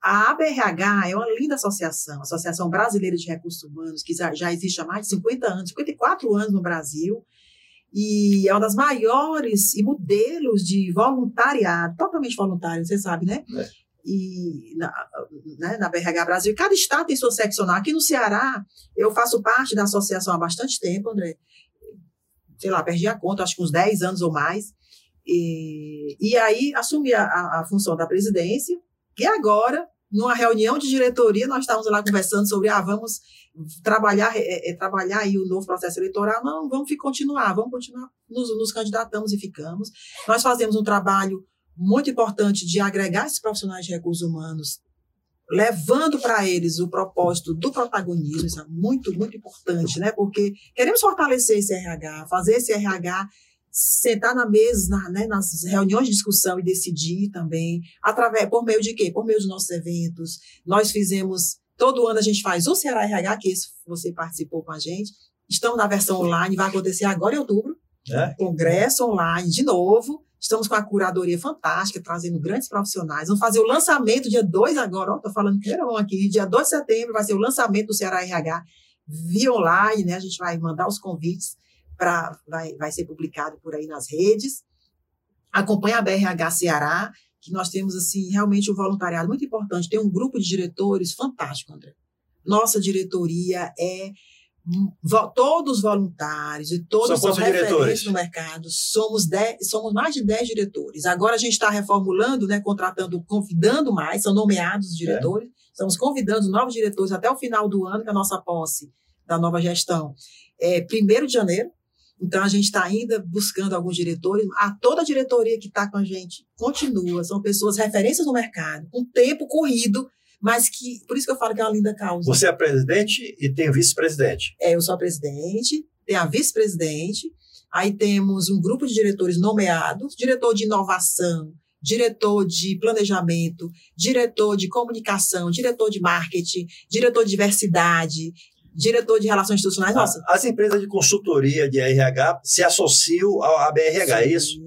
A ABRH é uma linda associação, Associação Brasileira de Recursos Humanos, que já existe há mais de 50 anos, 54 anos no Brasil, e é uma das maiores e modelos de voluntariado, totalmente voluntário, você sabe, né? É e na, né, na BRH Brasil. Cada estado tem sua seccional. Aqui no Ceará, eu faço parte da associação há bastante tempo, André. Sei lá, perdi a conta, acho que uns 10 anos ou mais. E, e aí assumi a, a função da presidência. E agora, numa reunião de diretoria, nós estávamos lá conversando sobre, ah, vamos trabalhar, é, é, trabalhar aí o novo processo eleitoral. Não, vamos continuar, vamos continuar, nos, nos candidatamos e ficamos. Nós fazemos um trabalho muito importante de agregar esses profissionais de recursos humanos, levando para eles o propósito do protagonismo, isso é muito, muito importante, né? Porque queremos fortalecer esse RH, fazer esse RH sentar na mesa, na, né, nas reuniões de discussão e decidir também, através, por meio de quê? Por meio dos nossos eventos. Nós fizemos, todo ano a gente faz o Ceará RH, que esse você participou com a gente. Estamos na versão online, vai acontecer agora em outubro. É? Congresso online de novo. Estamos com a curadoria fantástica, trazendo grandes profissionais. Vamos fazer o lançamento dia 2 agora, estou falando era bom aqui, dia 2 de setembro vai ser o lançamento do Ceará RH, via online, né? A gente vai mandar os convites para vai, vai ser publicado por aí nas redes. Acompanha a BRH Ceará, que nós temos assim realmente um voluntariado muito importante. Tem um grupo de diretores fantástico, André. Nossa diretoria é todos voluntários e todos são, são referentes no mercado. Somos, dez, somos mais de 10 diretores. Agora a gente está reformulando, né, contratando, convidando mais, são nomeados os diretores. É. Estamos convidando novos diretores até o final do ano, que é a nossa posse da nova gestão é 1 de janeiro. Então, a gente está ainda buscando alguns diretores. A toda a diretoria que está com a gente continua, são pessoas referências no mercado, um tempo corrido, mas que, por isso que eu falo que é uma linda causa. Você é presidente e tem vice-presidente. É, eu sou a presidente, tem a vice-presidente, aí temos um grupo de diretores nomeados, diretor de inovação, diretor de planejamento, diretor de comunicação, diretor de marketing, diretor de diversidade, diretor de relações institucionais, nossa. As empresas de consultoria de RH se associam à BRH, é isso?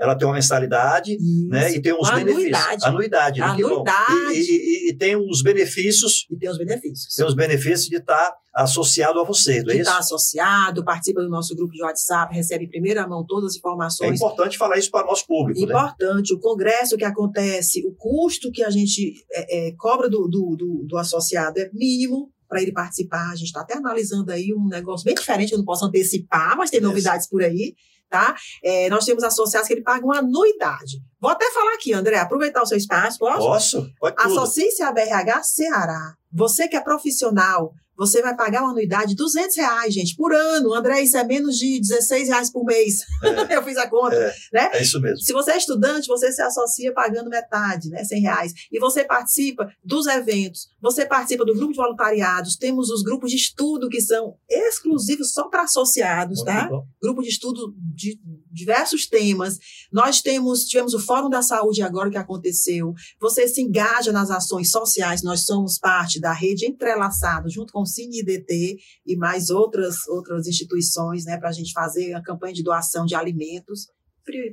Ela tem uma mensalidade, isso. né? E tem uns benefícios. Anuidade. Anuidade. Anuidade. E, e, e, tem os benefícios. E tem os benefícios. Tem os benefícios de estar associado a você, não é isso? Está associado, participa do nosso grupo de WhatsApp, recebe em primeira mão todas as informações. É importante falar isso para o nosso público. Né? Importante. Né? O congresso que acontece, o custo que a gente é, é, cobra do, do, do, do associado é mínimo, para ele participar. A gente está até analisando aí um negócio bem diferente, eu não posso antecipar, mas tem novidades por aí. Tá? É, nós temos associados que ele paga uma anuidade. Vou até falar aqui, André, aproveitar o seu espaço, posso? Posso? Associe-se à BRH Ceará. Você que é profissional, você vai pagar uma anuidade de 200 reais, gente, por ano. André, isso é menos de 16 reais por mês. É, eu fiz a conta, é, né? É isso mesmo. Se você é estudante, você se associa pagando metade, né? 100 reais. E você participa dos eventos, você participa do grupo de voluntariados, temos os grupos de estudo que são exclusivos só para associados, tá? Grupo de estudo de diversos temas. Nós temos, tivemos o Fórum da Saúde agora que aconteceu. Você se engaja nas ações sociais, nós somos parte da rede entrelaçada, junto com Cine IDT e mais outras, outras instituições, né, para a gente fazer a campanha de doação de alimentos,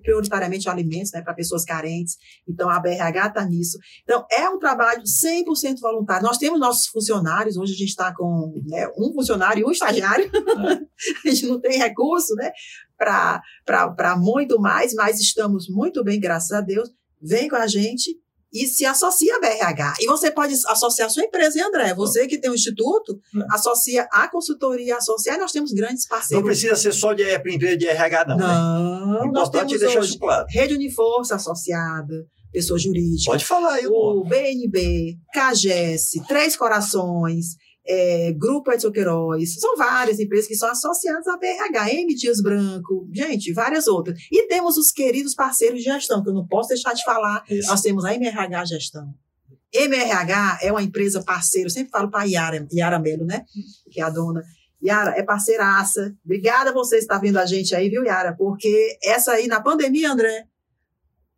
prioritariamente alimentos, né, para pessoas carentes. Então, a BRH está nisso. Então, é um trabalho 100% voluntário. Nós temos nossos funcionários, hoje a gente está com né, um funcionário e um estagiário. a gente não tem recurso, né, para muito mais, mas estamos muito bem, graças a Deus. Vem com a gente e se associa a BRH. E você pode associar a sua empresa, hein, André? Você que tem um instituto, é. associa a consultoria, associa, e nós temos grandes parceiros. Não precisa ser só de empresa de RH, não. Não, né? nós temos deixar isso claro. Rede Uniforça associada, pessoa jurídica. Pode falar aí, O BNB, CAGES, Três Corações, é, Grupo Edson Queiroz, são várias empresas que são associadas à BRH, M Dias Branco, gente, várias outras. E temos os queridos parceiros de gestão, que eu não posso deixar de falar. Isso. Nós temos a MRH Gestão. MRH é uma empresa parceira, eu sempre falo para a Yara, Yara Melo, né? Que é a dona. Yara, é parceiraça. Obrigada a você estar vendo a gente aí, viu, Yara? Porque essa aí, na pandemia, André,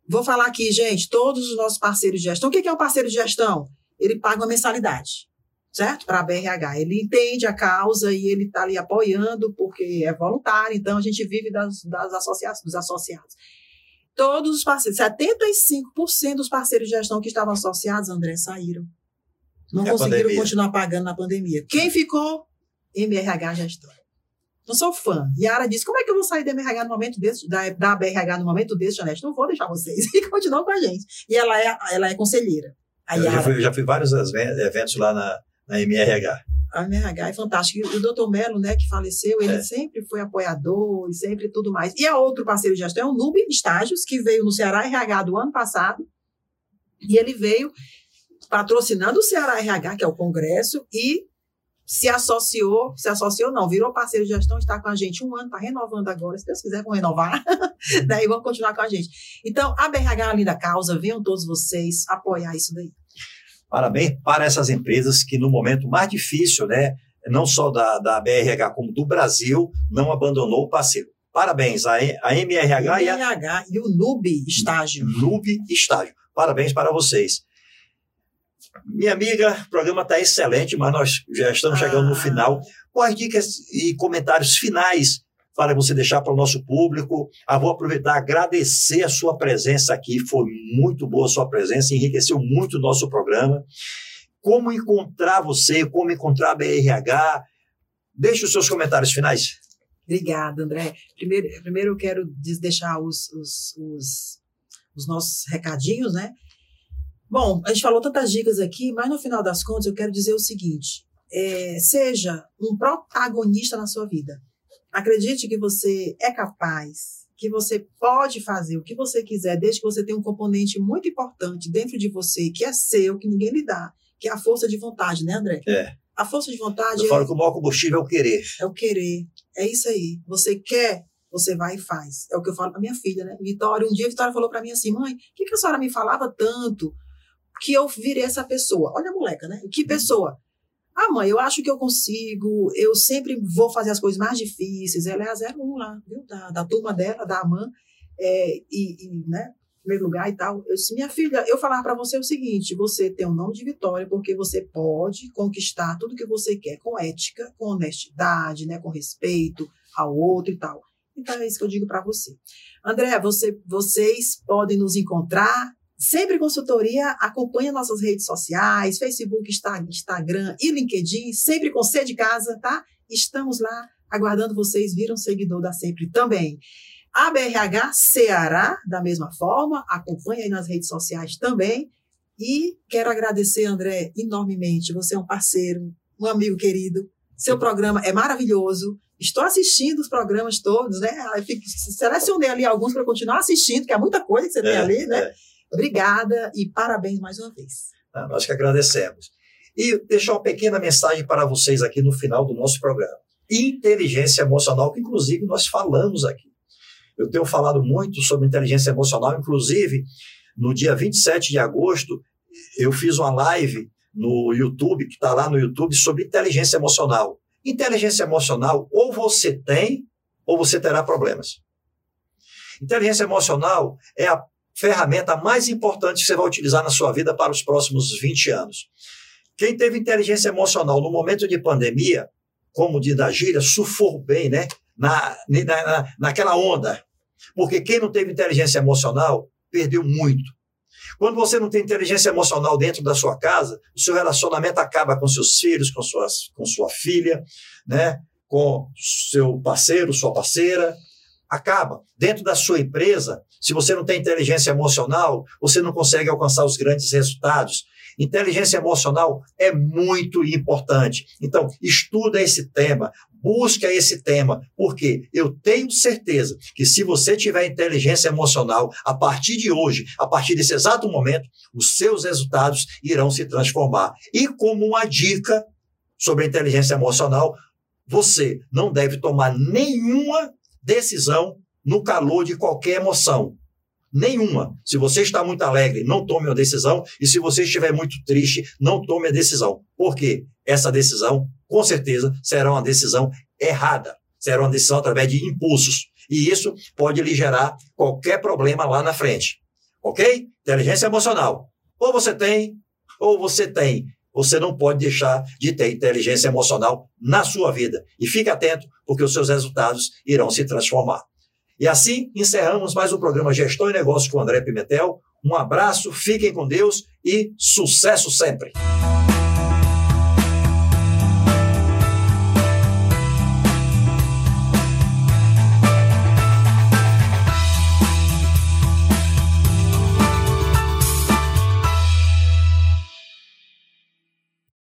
vou falar aqui, gente, todos os nossos parceiros de gestão. O que é um parceiro de gestão? Ele paga uma mensalidade certo? Para a BRH. Ele entende a causa e ele está ali apoiando, porque é voluntário, então a gente vive das, das associações, dos associados. Todos os parceiros, 75% dos parceiros de gestão que estavam associados, André, saíram. Não é conseguiram continuar pagando na pandemia. Quem ficou? MRH Gestão. Não sou fã. Yara disse: como é que eu vou sair da MRH no momento desse, da, da BRH no momento desse, Janete? Não vou deixar vocês. E continuam com a gente. E ela é, ela é conselheira. eu já fui, já fui vários eventos lá na, na MRH. A MRH é fantástica. E o doutor Melo, né, que faleceu, ele é. sempre foi apoiador e sempre tudo mais. E a outro parceiro de gestão é o Nube Estágios, que veio no Ceará RH do ano passado. E ele veio patrocinando o Ceará RH, que é o congresso, e se associou, se associou não, virou parceiro de gestão, está com a gente um ano, está renovando agora, se Deus quiser, vão renovar, daí vão continuar com a gente. Então, a BRH é linda causa, venham todos vocês apoiar isso daí. Parabéns para essas empresas que no momento mais difícil, né, não só da, da BRH como do Brasil, não abandonou o parceiro. Parabéns a, a MRH, e, a, e o NUB Estágio. NUB Estágio. Parabéns para vocês. Minha amiga, o programa está excelente, mas nós já estamos chegando no ah. final. Quais dicas e comentários finais para você deixar para o nosso público. Ah, vou aproveitar agradecer a sua presença aqui, foi muito boa a sua presença, enriqueceu muito o nosso programa. Como encontrar você, como encontrar a BRH, Deixe os seus comentários finais. Obrigada, André. Primeiro, primeiro eu quero deixar os, os, os, os nossos recadinhos, né? Bom, a gente falou tantas dicas aqui, mas no final das contas eu quero dizer o seguinte: é, seja um protagonista na sua vida. Acredite que você é capaz, que você pode fazer o que você quiser, desde que você tenha um componente muito importante dentro de você, que é seu, que ninguém lhe dá, que é a força de vontade, né, André? É. A força de vontade. Eu é, falo que o maior combustível é o querer. É o querer. É isso aí. Você quer, você vai e faz. É o que eu falo para minha filha, né? Vitória, um dia a Vitória falou para mim assim: mãe, o que, que a senhora me falava tanto que eu virei essa pessoa? Olha a moleca, né? Que pessoa? Ah, mãe, eu acho que eu consigo, eu sempre vou fazer as coisas mais difíceis. Ela é a 01 lá, viu? Da, da turma dela, da AMAN, é, e, e, né? Primeiro lugar e tal. Eu disse, minha filha, eu falar para você o seguinte: você tem um nome de vitória porque você pode conquistar tudo que você quer com ética, com honestidade, né? Com respeito ao outro e tal. Então é isso que eu digo para você. André, você, vocês podem nos encontrar Sempre consultoria, acompanha nossas redes sociais, Facebook, Instagram e LinkedIn, sempre com C de casa, tá? Estamos lá aguardando vocês viram seguidor da Sempre também. A BRH Ceará, da mesma forma, acompanha aí nas redes sociais também. E quero agradecer, André, enormemente. Você é um parceiro, um amigo querido. Seu programa é maravilhoso. Estou assistindo os programas todos, né? selecionei ali alguns para continuar assistindo, que é muita coisa que você é, tem ali, né? É. Obrigada e parabéns mais uma vez. Ah, nós que agradecemos. E deixar uma pequena mensagem para vocês aqui no final do nosso programa. Inteligência emocional, que inclusive nós falamos aqui. Eu tenho falado muito sobre inteligência emocional, inclusive no dia 27 de agosto, eu fiz uma live no YouTube, que está lá no YouTube, sobre inteligência emocional. Inteligência emocional, ou você tem, ou você terá problemas. Inteligência emocional é a ferramenta mais importante que você vai utilizar na sua vida para os próximos 20 anos. Quem teve inteligência emocional no momento de pandemia, como diz da gíria, surfou bem, né? Na, na, naquela onda. Porque quem não teve inteligência emocional perdeu muito. Quando você não tem inteligência emocional dentro da sua casa, o seu relacionamento acaba com seus filhos, com, suas, com sua filha, né? com seu parceiro, sua parceira, acaba. Dentro da sua empresa, se você não tem inteligência emocional, você não consegue alcançar os grandes resultados. Inteligência emocional é muito importante. Então, estuda esse tema, busca esse tema, porque eu tenho certeza que se você tiver inteligência emocional, a partir de hoje, a partir desse exato momento, os seus resultados irão se transformar. E como uma dica sobre inteligência emocional, você não deve tomar nenhuma decisão no calor de qualquer emoção. Nenhuma. Se você está muito alegre, não tome uma decisão. E se você estiver muito triste, não tome a decisão. Por quê? Essa decisão, com certeza, será uma decisão errada. Será uma decisão através de impulsos. E isso pode lhe gerar qualquer problema lá na frente. Ok? Inteligência emocional. Ou você tem, ou você tem. Você não pode deixar de ter inteligência emocional na sua vida. E fique atento, porque os seus resultados irão se transformar. E assim encerramos mais um programa Gestão e Negócios com André Pimentel. Um abraço, fiquem com Deus e sucesso sempre!